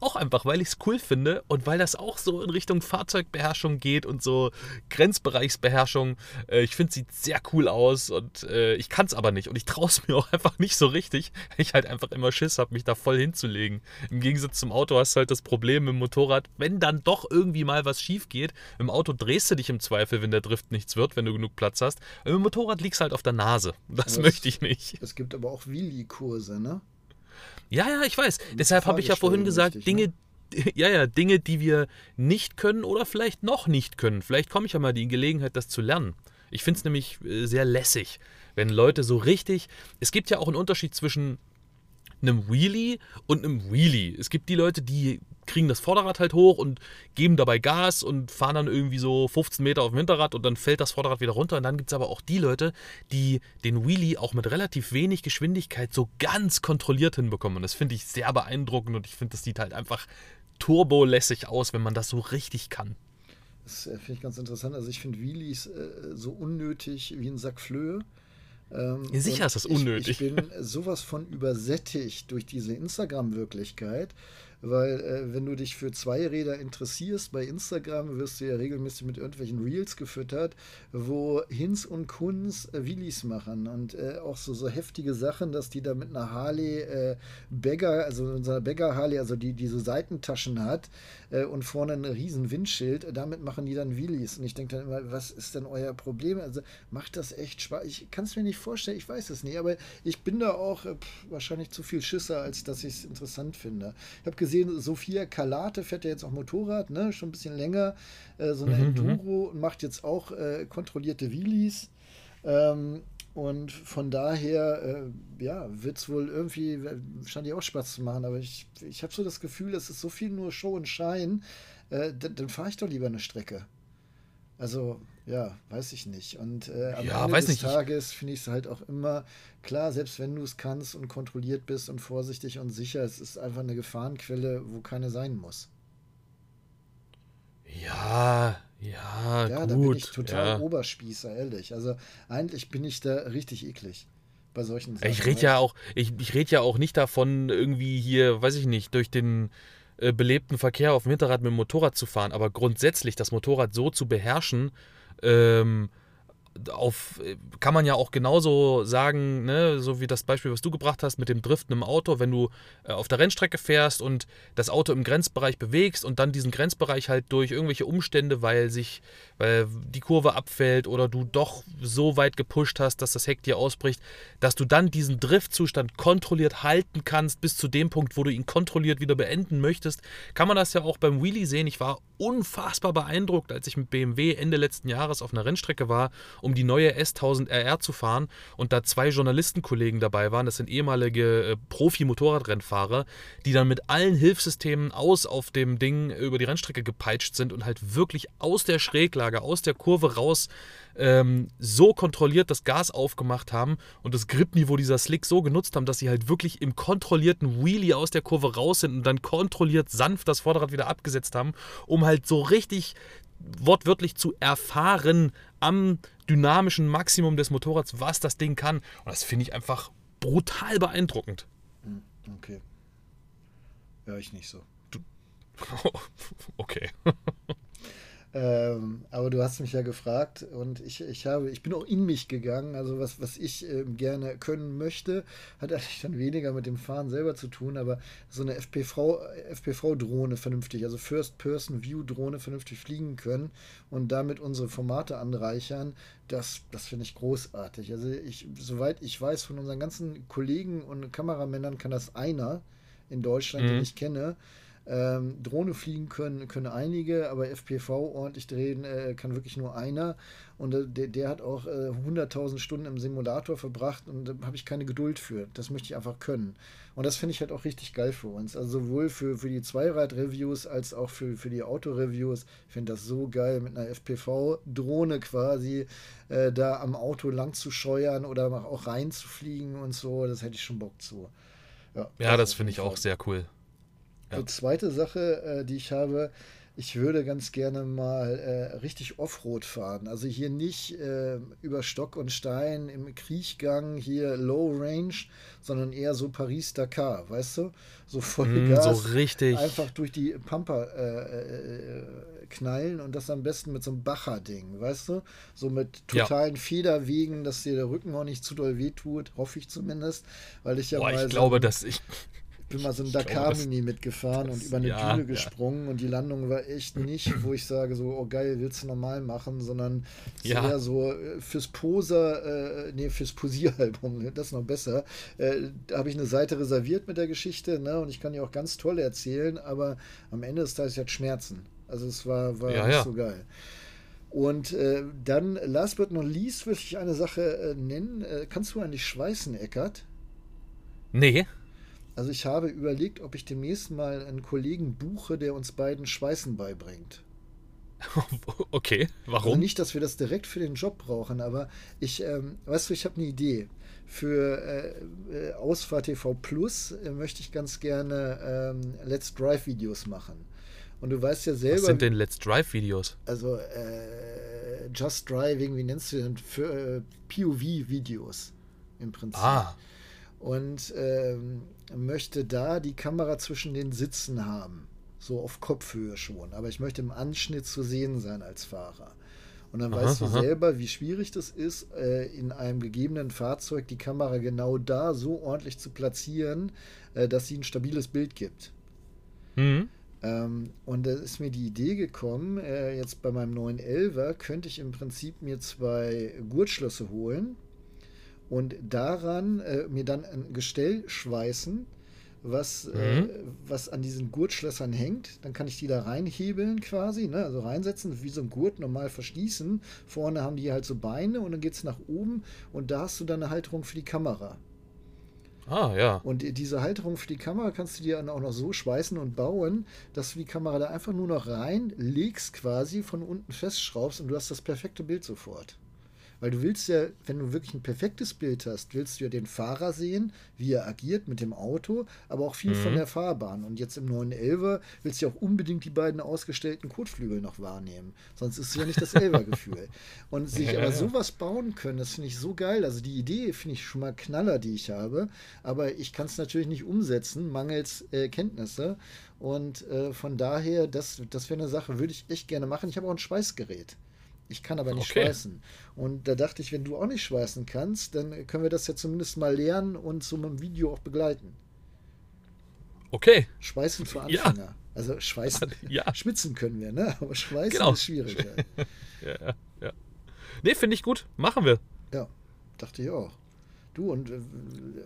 Auch einfach, weil ich es cool finde und weil das auch so in Richtung Fahrzeugbeherrschung geht und so Grenzbereichsbeherrschung. Äh, ich finde, es sieht sehr cool aus und äh, ich kann es aber nicht. Und ich traue es mir *laughs* auch einfach nicht so richtig, weil ich halt einfach immer Schiss habe, mich da voll hinzulegen. Im Gegensatz zum Auto hast du halt das Problem mit dem Motorrad, wenn dann doch irgendwie mal was schief geht. Im Auto drehst du dich im Zweifel, wenn der Drift nichts wird, wenn du genug Platz hast. Im Motorrad liegst du halt auf der Nase. Das Aber möchte ich nicht. es gibt aber auch Wheelie-Kurse, ne? Ja, ja, ich weiß. Deshalb habe ich ja vorhin gesagt, Fahrgestellung Dinge, *laughs* ja, ja, Dinge, die wir nicht können oder vielleicht noch nicht können. Vielleicht komme ich ja mal die Gelegenheit, das zu lernen. Ich finde es nämlich äh, sehr lässig, wenn Leute so richtig. Es gibt ja auch einen Unterschied zwischen einem Wheelie und einem Wheelie. Es gibt die Leute, die kriegen das Vorderrad halt hoch und geben dabei Gas und fahren dann irgendwie so 15 Meter auf dem Hinterrad und dann fällt das Vorderrad wieder runter. Und dann gibt es aber auch die Leute, die den Wheelie auch mit relativ wenig Geschwindigkeit so ganz kontrolliert hinbekommen. Und das finde ich sehr beeindruckend und ich finde, das sieht halt einfach turbolässig aus, wenn man das so richtig kann. Das äh, finde ich ganz interessant. Also ich finde Wheelies äh, so unnötig wie ein Sack Flöhe. Ähm, sicher ist das ich- unnötig. Ich bin sowas von übersättigt durch diese Instagram-Wirklichkeit, weil äh, wenn du dich für Zweiräder interessierst bei Instagram, wirst du ja regelmäßig mit irgendwelchen Reels gefüttert, wo Hinz und Kunz äh, Wheelies machen und äh, auch so, so heftige Sachen, dass die da mit einer Harley äh, Bagger, also unserer Bagger Harley, also die, die so Seitentaschen hat äh, und vorne ein riesen Windschild, äh, damit machen die dann Wheelies. Und ich denke dann immer, was ist denn euer Problem? Also macht das echt Spaß? Ich kann es mir nicht vorstellen, ich weiß es nicht, aber ich bin da auch äh, pff, wahrscheinlich zu viel Schisser, als dass ich es interessant finde. Ich habe gesehen, Sophia Kalate fährt ja jetzt auch Motorrad, ne? schon ein bisschen länger, äh, so eine Mhm, mhm. Enduro und macht jetzt auch äh, kontrollierte Wheelies. Ähm, und von daher, äh, ja, wird es wohl irgendwie, scheint ja auch Spaß zu machen, aber ich, ich habe so das Gefühl, es ist so viel nur Show und Schein, äh, dann, dann fahre ich doch lieber eine Strecke. Also, ja, weiß ich nicht. Und äh, am Ja, Ende des nicht, ich- Tages finde ich es halt auch immer klar, selbst wenn du es kannst und kontrolliert bist und vorsichtig und sicher, es ist einfach eine Gefahrenquelle, wo keine sein muss. Ja, ja, Ja, gut. da bin ich total ja. Oberspießer, ehrlich. Also eigentlich bin ich da richtig eklig bei solchen Sachen. Ich rede ja auch, ich, ich rede ja auch nicht davon, irgendwie hier, weiß ich nicht, durch den äh, belebten Verkehr auf dem Hinterrad mit dem Motorrad zu fahren, aber grundsätzlich das Motorrad so zu beherrschen, ähm, auf, kann man ja auch genauso sagen, ne, so wie das Beispiel, was du gebracht hast mit dem Driften im Auto, wenn du äh, auf der Rennstrecke fährst und das Auto im Grenzbereich bewegst und dann diesen Grenzbereich halt durch irgendwelche Umstände, weil sich, weil die Kurve abfällt oder du doch so weit gepusht hast, dass das Heck dir ausbricht, dass du dann diesen Driftzustand kontrolliert halten kannst bis zu dem Punkt, wo du ihn kontrolliert wieder beenden möchtest, kann man das ja auch beim Wheelie sehen. Ich war unfassbar beeindruckt, als ich mit BMW Ende letzten Jahres auf einer Rennstrecke war, um die neue S1000 RR zu fahren und da zwei Journalistenkollegen dabei waren. Das sind ehemalige äh, Profi-Motorradrennfahrer, die dann mit allen Hilfssystemen aus auf dem Ding über die Rennstrecke gepeitscht sind und halt wirklich aus der Schräglage, aus der Kurve raus ähm, so kontrolliert das Gas aufgemacht haben und das Gripniveau dieser Slick so genutzt haben, dass sie halt wirklich im kontrollierten Wheelie aus der Kurve raus sind und dann kontrolliert sanft das Vorderrad wieder abgesetzt haben, um halt so richtig wortwörtlich zu erfahren am dynamischen Maximum des Motorrads, was das Ding kann. Und das finde ich einfach brutal beeindruckend. Hm, okay. Ja, ich nicht so. *laughs* okay. *laughs* Ähm, aber du hast mich ja gefragt und ich, ich habe, ich bin auch in mich gegangen. Also was, was ich ähm, gerne können möchte, hat eigentlich dann weniger mit dem Fahren selber zu tun, aber so eine FPV, FPV-Drohne vernünftig, also First-Person-View-Drohne vernünftig fliegen können und damit unsere Formate anreichern, das, das finde ich großartig. Also ich, soweit ich weiß, von unseren ganzen Kollegen und Kameramännern kann das einer in Deutschland, mhm. den ich kenne. Ähm, Drohne fliegen können, können einige, aber FPV ordentlich drehen äh, kann wirklich nur einer. Und äh, der, der hat auch äh, 100.000 Stunden im Simulator verbracht und da habe ich keine Geduld für. Das möchte ich einfach können. Und das finde ich halt auch richtig geil für uns. Also sowohl für, für die Zweirad-Reviews als auch für, für die Auto-Reviews. Ich finde das so geil, mit einer FPV-Drohne quasi äh, da am Auto lang zu scheuern oder auch reinzufliegen und so. Das hätte ich schon Bock zu. Ja, ja das finde ich auch sehr cool. Ja. Die zweite Sache, äh, die ich habe, ich würde ganz gerne mal äh, richtig Offroad fahren. Also hier nicht äh, über Stock und Stein im Kriechgang, hier Low Range, sondern eher so Paris-Dakar, weißt du? So voll mm, Gas. So richtig. Einfach durch die Pampa äh, äh, knallen und das am besten mit so einem Bacher-Ding, weißt du? So mit totalen ja. Federwegen, dass dir der Rücken auch nicht zu doll wehtut, hoffe ich zumindest. Weil ich ja Boah, mal. Ich glaube, dass ich bin mal so ein Dakar-Mini mitgefahren das, und über eine ja, Düne gesprungen ja. und die Landung war echt *clears throat* nicht, wo ich sage so, oh geil, willst du normal machen, sondern ja. eher so äh, fürs Poser, äh, nee, fürs Posieralbum, *laughs* das ist noch besser. Äh, da habe ich eine Seite reserviert mit der Geschichte, ne, und ich kann die auch ganz toll erzählen, aber am Ende des Tages hat Schmerzen. Also es war, war nicht so geil. Und äh, dann, last but not least, würde ich eine Sache äh, nennen. Äh, kannst du eigentlich schweißen, Eckert? Nee. Also ich habe überlegt, ob ich demnächst mal einen Kollegen buche, der uns beiden Schweißen beibringt. *laughs* Okay, warum? Also nicht, dass wir das direkt für den Job brauchen, aber ich, ähm, weißt du, ich habe eine Idee. Für äh, äh Ausfahrt TV Plus äh, möchte ich ganz gerne ähm, Let's Drive Videos machen. Und du weißt ja selber. Was sind denn Let's Drive Videos? Also äh, Just Driving, wie nennst du denn? Für äh, POV Videos im Prinzip. Ah. Und ähm, möchte da die Kamera zwischen den Sitzen haben. So auf Kopfhöhe schon. Aber ich möchte im Anschnitt zu sehen sein als Fahrer. Und dann aha, weißt du aha. selber, wie schwierig das ist, äh, in einem gegebenen Fahrzeug die Kamera genau da so ordentlich zu platzieren, äh, dass sie ein stabiles Bild gibt. Mhm. Ähm, und da ist mir die Idee gekommen, äh, jetzt bei meinem neuen Elver könnte ich im Prinzip mir zwei Gurtschlösser holen und daran äh, mir dann ein Gestell schweißen, was, äh, mhm. äh, was an diesen Gurtschlössern hängt. Dann kann ich die da reinhebeln quasi, ne? also reinsetzen, wie so ein Gurt normal verschließen. Vorne haben die halt so Beine und dann geht es nach oben und da hast du dann eine Halterung für die Kamera. Ah, ja. Und diese Halterung für die Kamera kannst du dir dann auch noch so schweißen und bauen, dass du die Kamera da einfach nur noch reinlegst, quasi von unten festschraubst und du hast das perfekte Bild sofort. Weil du willst ja, wenn du wirklich ein perfektes Bild hast, willst du ja den Fahrer sehen, wie er agiert mit dem Auto, aber auch viel mhm. von der Fahrbahn. Und jetzt im 911er willst du ja auch unbedingt die beiden ausgestellten Kotflügel noch wahrnehmen. Sonst ist es ja nicht das Elver-Gefühl. *laughs* Und sich ja, aber sowas bauen können, das finde ich so geil. Also die Idee finde ich schon mal Knaller, die ich habe. Aber ich kann es natürlich nicht umsetzen, mangels äh, Kenntnisse. Und äh, von daher, das, das wäre eine Sache, würde ich echt gerne machen. Ich habe auch ein Schweißgerät. Ich kann aber nicht okay. schweißen. Und da dachte ich, wenn du auch nicht schweißen kannst, dann können wir das ja zumindest mal lernen und so mit dem Video auch begleiten. Okay. Schweißen für Anfänger. Ja. Also schweißen. *laughs* Ja. Schwitzen können wir, ne? Aber schweißen genau. ist schwierig. *laughs* ja, ja, ja. Nee, finde ich gut. Machen wir. Ja, dachte ich auch. Du, und äh,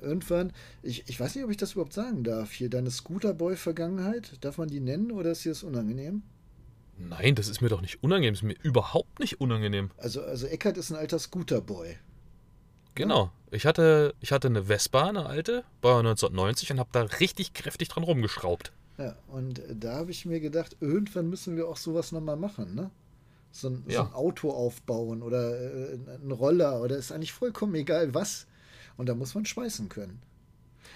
irgendwann, ich, ich weiß nicht, ob ich das überhaupt sagen darf, hier deine Scooterboy-Vergangenheit, darf man die nennen oder ist dir das unangenehm? Nein, das ist mir doch nicht unangenehm. Das ist mir überhaupt nicht unangenehm. Also, also Eckert ist ein alter Scooterboy. Genau. Ich hatte, ich hatte eine Vespa, eine alte, war 1990 und habe da richtig kräftig dran rumgeschraubt. Ja, und da habe ich mir gedacht, irgendwann müssen wir auch sowas nochmal machen, ne? So ein, ja. so ein, Auto aufbauen oder äh, ein Roller oder ist eigentlich vollkommen egal was. Und da muss man schweißen können.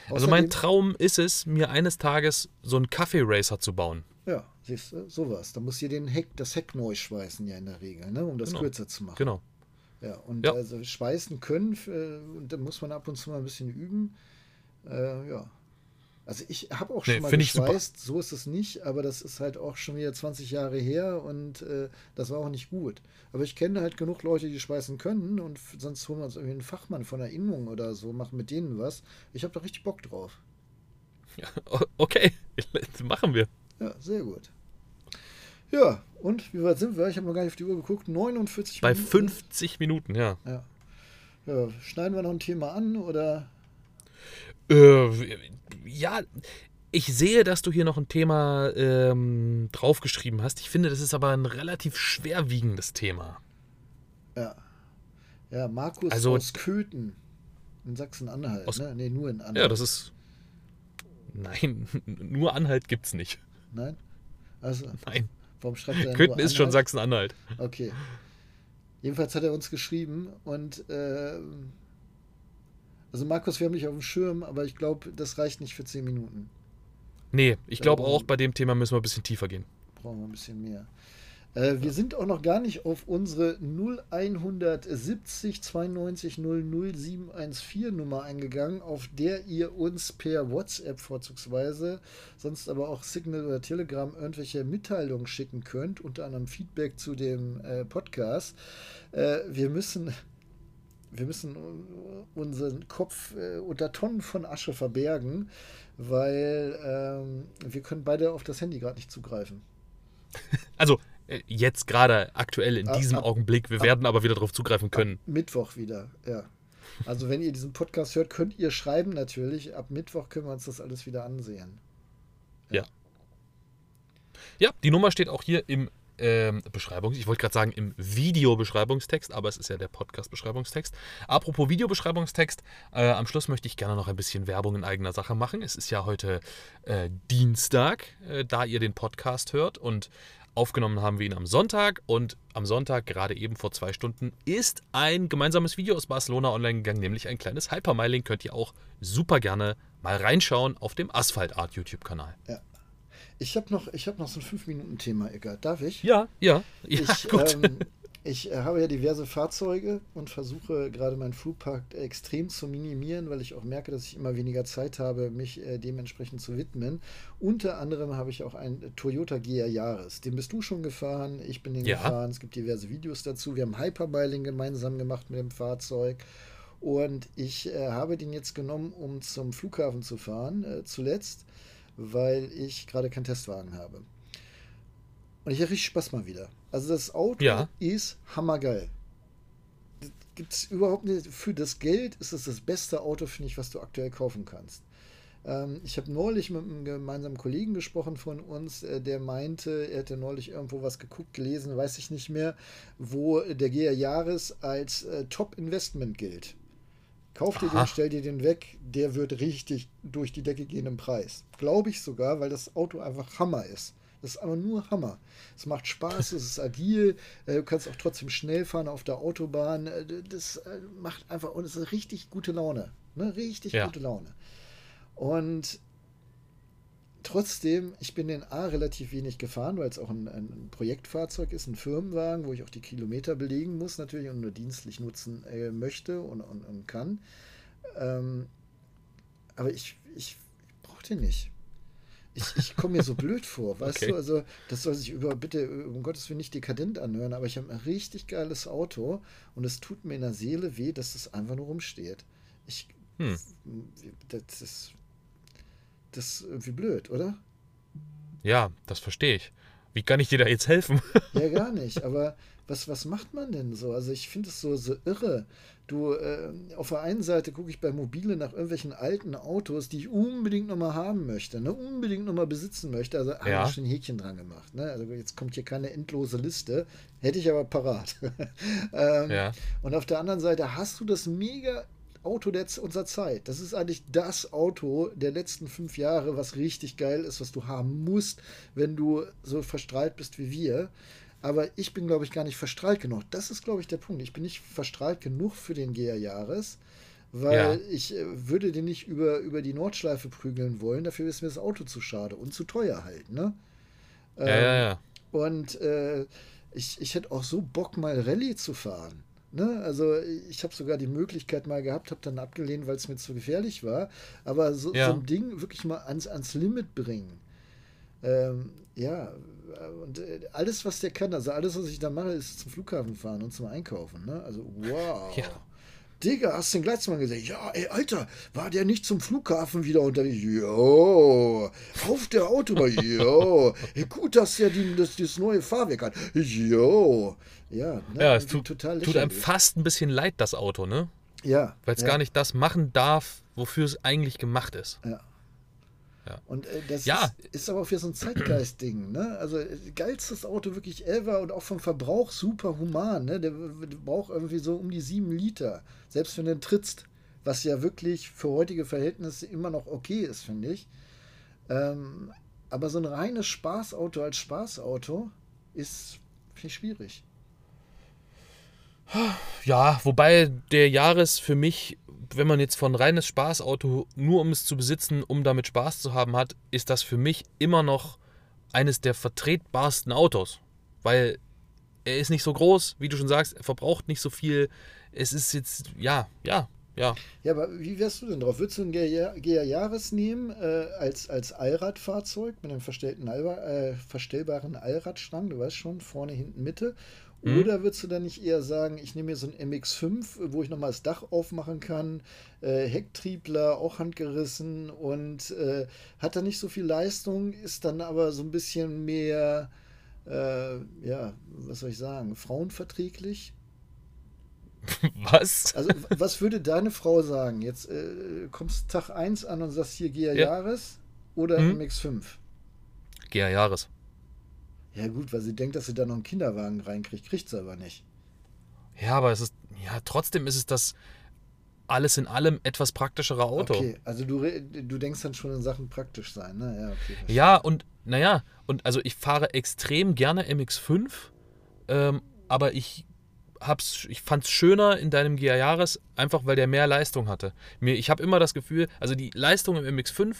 Außerdem, also mein Traum ist es, mir eines Tages so einen Kaffee-Racer zu bauen. Ja, siehst du, sowas. Da muss ihr den Heck, das Heck neu schweißen ja in der Regel, ne? um das genau. kürzer zu machen. Genau. Ja, und ja. also schweißen können, äh, und da muss man ab und zu mal ein bisschen üben. Äh, ja. Also ich habe auch schon nee, mal geschweißt, so ist es nicht, aber das ist halt auch schon wieder 20 Jahre her und äh, das war auch nicht gut. Aber ich kenne halt genug Leute, die schweißen können und sonst holen wir uns irgendwie einen Fachmann von der Innung oder so, machen mit denen was. Ich habe da richtig Bock drauf. Ja, okay, *laughs* machen wir. Ja, sehr gut. Ja, und wie weit sind wir? Ich habe noch gar nicht auf die Uhr geguckt. 49 Bei Minuten. Bei 50 Minuten, ja. ja. Ja, schneiden wir noch ein Thema an oder? Äh, ja, ich sehe, dass du hier noch ein Thema ähm, draufgeschrieben hast. Ich finde, das ist aber ein relativ schwerwiegendes Thema. Ja. Ja, Markus also, aus Köthen in Sachsen-Anhalt. Ne? Nee, nur in Anhalt. Ja, das ist. Nein, *laughs* nur Anhalt gibt's nicht. Nein? Also, Nein. Warum schreibt er Köthen ist schon Sachsen-Anhalt. Okay. Jedenfalls hat er uns geschrieben und äh, also Markus, wir haben dich auf dem Schirm, aber ich glaube, das reicht nicht für 10 Minuten. Nee, ich glaube auch, bei dem Thema müssen wir ein bisschen tiefer gehen. Brauchen wir ein bisschen mehr. Äh, wir sind auch noch gar nicht auf unsere 0170 92 00 714 Nummer eingegangen, auf der ihr uns per WhatsApp vorzugsweise, sonst aber auch Signal oder Telegram irgendwelche Mitteilungen schicken könnt, unter anderem Feedback zu dem äh, Podcast. Äh, wir müssen wir müssen unseren Kopf äh, unter Tonnen von Asche verbergen, weil ähm, wir können beide auf das Handy gerade nicht zugreifen. *laughs* Also jetzt gerade aktuell in ab, diesem ab, Augenblick, wir ab, werden aber wieder darauf zugreifen können. Mittwoch wieder, ja. Also wenn ihr diesen Podcast hört, könnt ihr schreiben natürlich. Ab Mittwoch können wir uns das alles wieder ansehen. Ja. Ja, ja die Nummer steht auch hier im ähm, Beschreibung, ich wollte gerade sagen im Videobeschreibungstext, aber es ist ja der Podcast-Beschreibungstext. Apropos Videobeschreibungstext, äh, am Schluss möchte ich gerne noch ein bisschen Werbung in eigener Sache machen. Es ist ja heute äh, Dienstag, äh, da ihr den Podcast hört und aufgenommen haben wir ihn am Sonntag und am Sonntag, gerade eben vor zwei Stunden, ist ein gemeinsames Video aus Barcelona online gegangen, nämlich ein kleines Hypermiling. Könnt ihr auch super gerne mal reinschauen auf dem Asphalt Art YouTube-Kanal. Ja, ich habe noch, hab noch so ein 5-Minuten-Thema, Eckart. Darf ich? Ja, ja. ja ich, *laughs* gut. Ähm, ich äh, habe ja diverse Fahrzeuge und versuche gerade meinen Flugpark extrem zu minimieren, weil ich auch merke, dass ich immer weniger Zeit habe, mich äh, dementsprechend zu widmen. Unter anderem habe ich auch einen Toyota GR Jahres. Den bist du schon gefahren, ich bin den ja. gefahren. Es gibt diverse Videos dazu. Wir haben Hyperbiling gemeinsam gemacht mit dem Fahrzeug. Und ich äh, habe den jetzt genommen, um zum Flughafen zu fahren, äh, zuletzt weil ich gerade keinen Testwagen habe. Und ich habe richtig Spaß mal wieder. Also das Auto ja. ist hammergeil. Gibt es überhaupt nicht. Für das Geld ist es das beste Auto, finde ich, was du aktuell kaufen kannst. Ähm, ich habe neulich mit einem gemeinsamen Kollegen gesprochen von uns, äh, der meinte, er hätte neulich irgendwo was geguckt, gelesen, weiß ich nicht mehr, wo der GR Jahres als äh, Top-Investment gilt. Kauf dir Aha. den, stell dir den weg, der wird richtig durch die Decke gehen im Preis. Glaube ich sogar, weil das Auto einfach Hammer ist. Das ist aber nur Hammer. Es macht Spaß, es ist agil, äh, du kannst auch trotzdem schnell fahren auf der Autobahn. Äh, das äh, macht einfach, und es ist richtig gute Laune. Ne? Richtig ja. gute Laune. Und trotzdem, ich bin den A relativ wenig gefahren, weil es auch ein, ein, Projektfahrzeug ist, ein Firmenwagen, wo ich auch die Kilometer belegen muss natürlich und nur dienstlich nutzen äh, möchte und, und, und kann. Ähm, aber ich, ich brauche den nicht. Ich, ich komme mir so blöd vor, weißt okay. du? Also, das soll sich über, bitte, um Gottes Willen nicht dekadent anhören, aber ich habe ein richtig geiles Auto und es tut mir in der Seele weh, dass das einfach nur rumsteht. Ich, hm. das ist das ist irgendwie blöd, oder? Ja, das verstehe ich. Wie kann ich dir da jetzt helfen? ja, *laughs* gar nicht. Aber was, was macht man denn so? Also ich finde es so, so irre. Du, äh, auf der einen Seite gucke ich bei Mobile nach irgendwelchen alten Autos, die ich unbedingt nochmal haben möchte, ne? unbedingt nochmal besitzen möchte. Also habe ich schon ein Häkchen dran gemacht. Ne? Also jetzt kommt hier keine endlose Liste. Hätte ich aber parat. *laughs* ähm, ja. Und auf der anderen Seite hast du das mega Auto der, unserer Zeit. Das ist eigentlich das Auto der letzten fünf Jahre, was richtig geil ist, was du haben musst, wenn du so verstrahlt bist wie wir. Aber ich bin, glaube ich, gar nicht verstrahlt genug. Das ist, glaube ich, der Punkt. Ich bin nicht verstrahlt genug für den GR Jahres, weil ja. ich äh, würde den nicht über, über die Nordschleife prügeln wollen. Dafür ist mir das Auto zu schade und zu teuer halt. Ne? Ja, ähm, ja, ja. Und äh, ich, ich hätte auch so Bock, mal Rallye zu fahren. Ne? Also ich habe sogar die Möglichkeit mal gehabt, habe dann abgelehnt, weil es mir zu gefährlich war. Aber so, Ja. so ein Ding wirklich mal ans, ans Limit bringen. Ähm, ja, und äh, alles, was der kann, also alles, was ich da mache, ist zum Flughafen fahren und zum Einkaufen. Ne? Also wow. *laughs* Ja. Digga, hast du den Gleitzmann gesehen? Ja, ey, Alter, war der nicht zum Flughafen wieder unterwegs? Jo, auf der Autobahn, *laughs* jo. Hey, gut, dass er die, das, das neue Fahrwerk hat. Jo. Ja, ne, Ja, es tut, total tut einem fast ein bisschen leid, das Auto, ne? Ja. Weil es ja, gar nicht das machen darf, wofür es eigentlich gemacht ist. Ja. Ja. Und äh, das Ja. ist, ist aber auch wieder so ein Zeitgeist-Ding. Ne? Also äh, geilstes Auto wirklich ever und auch vom Verbrauch super human. Ne? Der, der braucht irgendwie so um die sieben Liter, selbst wenn du trittst. Was ja wirklich für heutige Verhältnisse immer noch okay ist, finde ich. Ähm, aber so ein reines Spaßauto als Spaßauto ist, finde ich, schwierig. Ja, wobei der Jahres für mich, wenn man jetzt von reines Spaßauto nur um es zu besitzen, um damit Spaß zu haben hat, ist das für mich immer noch eines der vertretbarsten Autos. Weil er ist nicht so groß, wie du schon sagst, er verbraucht nicht so viel. Es ist jetzt, ja, ja, ja. Ja, aber wie wärst du denn drauf? Würdest du einen GR Jahres nehmen äh, als, als Allradfahrzeug mit einem verstellten Allra äh, verstellbaren Allradstrang, du weißt schon, vorne, hinten, Mitte? Mhm. Oder würdest du dann nicht eher sagen, ich nehme mir so ein MX5, wo ich nochmal das Dach aufmachen kann, äh, Hecktriebler, auch handgerissen und äh, hat da nicht so viel Leistung, ist dann aber so ein bisschen mehr, äh, ja, was soll ich sagen, frauenverträglich? *laughs* Was? Also, was würde deine Frau sagen? Jetzt äh, kommst Tag 1 an und sagst hier GR Ja. Jahres oder Mhm. MX5? GR Jahres. Ja, gut, weil sie denkt, dass sie da noch einen Kinderwagen reinkriegt, kriegt sie aber nicht. Ja, aber es ist, ja, trotzdem ist es das alles in allem etwas praktischere Auto. Okay, also du, du denkst dann schon in Sachen praktisch sein, ne? Ja, okay. Ja, und naja, und also ich fahre extrem gerne MX5, ähm, aber ich hab's, ich fand's schöner in deinem GR Jahres, einfach weil der mehr Leistung hatte. Mir, ich habe immer das Gefühl, also die Leistung im MX5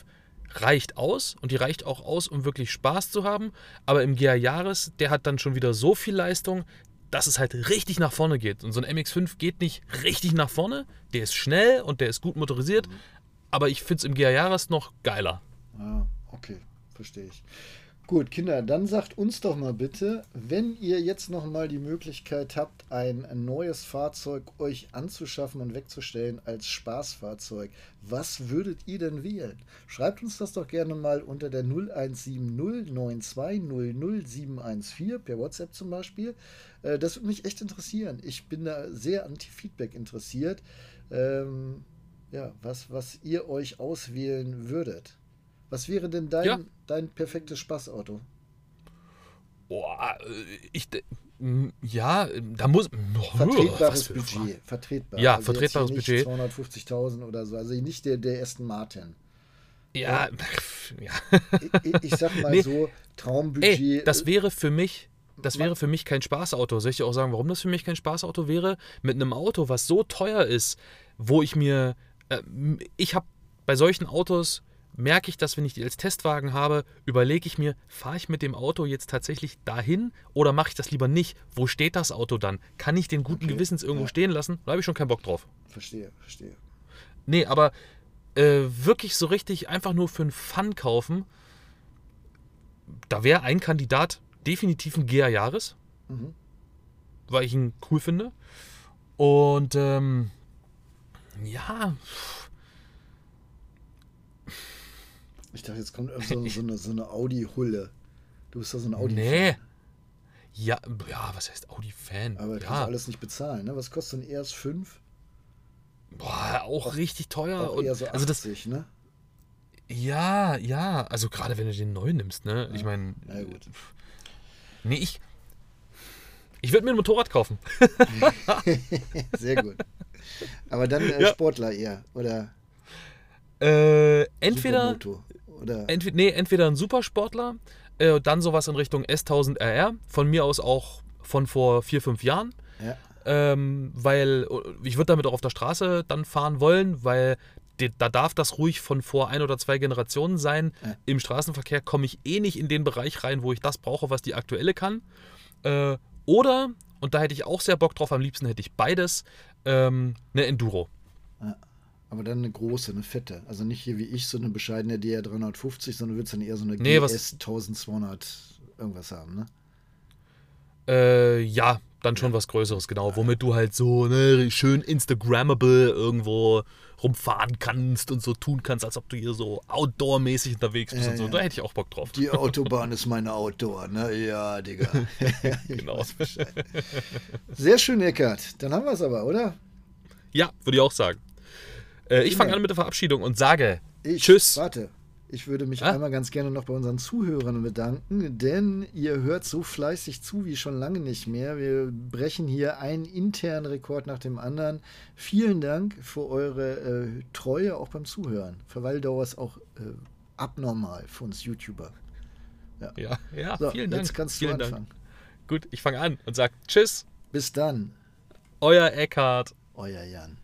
reicht aus und die reicht auch aus, um wirklich Spaß zu haben, aber im GR Jahres, der hat dann schon wieder so viel Leistung, dass es halt richtig nach vorne geht. Und so ein MX5 geht nicht richtig nach vorne, der ist schnell und der ist gut motorisiert, aber ich find's im GR Jahres noch geiler. Ah, okay, verstehe ich. Gut, Kinder, dann sagt uns doch mal bitte, wenn ihr jetzt noch mal die Möglichkeit habt, ein neues Fahrzeug euch anzuschaffen und wegzustellen als Spaßfahrzeug, was würdet ihr denn wählen? Schreibt uns das doch gerne mal unter der 017092000714 per WhatsApp zum Beispiel. Äh, Das würde mich echt interessieren. Ich bin da sehr anti-Feedback interessiert. Ähm, ja, was, was ihr euch auswählen würdet. Was wäre denn dein, Ja. Dein perfektes Spaßauto? Boah, äh, ich. Ja, da muss. Oh, Vertretbares. Budget. Vertretbar. Ja, hier vertretbares Budget. 250.000 oder so. Also nicht der, der Aston Martin. Ja, ja. *laughs* Ich, ich, sag mal *laughs* Nee. so, Traumbudget. Ey, das äh, wäre für mich. Das wäre für mich kein Spaßauto. Soll ich dir auch sagen, warum das für mich kein Spaßauto wäre? Mit einem Auto, was so teuer ist, wo ich mir. Äh, ich habe bei solchen Autos. Merke ich, dass wenn ich die als Testwagen habe, überlege ich mir, fahre ich mit dem Auto jetzt tatsächlich dahin oder mache ich das lieber nicht? Wo steht das Auto dann? Kann ich den guten Okay, Gewissens irgendwo ja. stehen lassen? Da habe ich schon keinen Bock drauf. Verstehe, verstehe. Nee, aber äh, wirklich so richtig einfach nur für einen Fun kaufen, da wäre ein Kandidat definitiv ein GR Jahres, Mhm. weil ich ihn cool finde. Und ähm, ja, Ich dachte, jetzt kommt so, so eine, so eine Audi-Hulle. Du bist doch so ein audi nee. Ja, ja, was heißt Audi-Fan? Aber das kannst du Ja, alles nicht bezahlen. Ne? Was kostet ein ES5? boah, auch richtig teuer. Auch und, so also das, 80, ne? ja, ja, also gerade wenn du den neu nimmst, ne? Ich meine, Na gut. nee, ich, ich würde mir ein Motorrad kaufen. *laughs* Sehr gut. Aber dann äh, Ja. Sportler eher. Oder Äh, entweder, Supermoto. Oder entweder, nee, entweder ein Supersportler, äh, dann sowas in Richtung S1000 RR, von mir aus auch von vor vier, fünf Jahren, ja. ähm, weil äh, ich würde damit auch auf der Straße dann fahren wollen, weil da darf das ruhig von vor ein oder zwei Generationen sein. Ja. Im Straßenverkehr komme ich eh nicht in den Bereich rein, wo ich das brauche, was die aktuelle kann. Äh, Oder, und da hätte ich auch sehr Bock drauf, am liebsten hätte ich beides, ähm, eine Enduro. Ja. Aber dann eine große, eine fette. Also nicht hier wie ich so eine bescheidene DR 350, sondern du willst dann eher so eine Nee, GS 1200 irgendwas haben, ne? Äh, ja, dann schon was Größeres, genau. Womit du halt so ne, schön Instagrammable irgendwo rumfahren kannst und so tun kannst, als ob du hier so outdoor-mäßig unterwegs bist Ja, und so. ja. Da hätte ich auch Bock drauf. Die *laughs* Autobahn ist meine Outdoor, ne? Ja, Digga. *laughs* *laughs* Genau. Sehr schön, Eckart. Dann haben wir es aber, oder? Ja, würde ich auch sagen. Äh, ich fange an mit der Verabschiedung und sage Ich, Tschüss. Warte. Ich würde mich Ah? einmal ganz gerne noch bei unseren Zuhörern bedanken, denn ihr hört so fleißig zu wie schon lange nicht mehr. Wir brechen hier einen internen Rekord nach dem anderen. Vielen Dank für eure äh, Treue auch beim Zuhören. Verweildauer ist auch äh, abnormal für uns YouTuber. Ja, ja So, vielen Dank. jetzt kannst vielen du Dank. anfangen. Gut, ich fange an und sage Tschüss, Bis dann, euer Eckhard. euer Jan.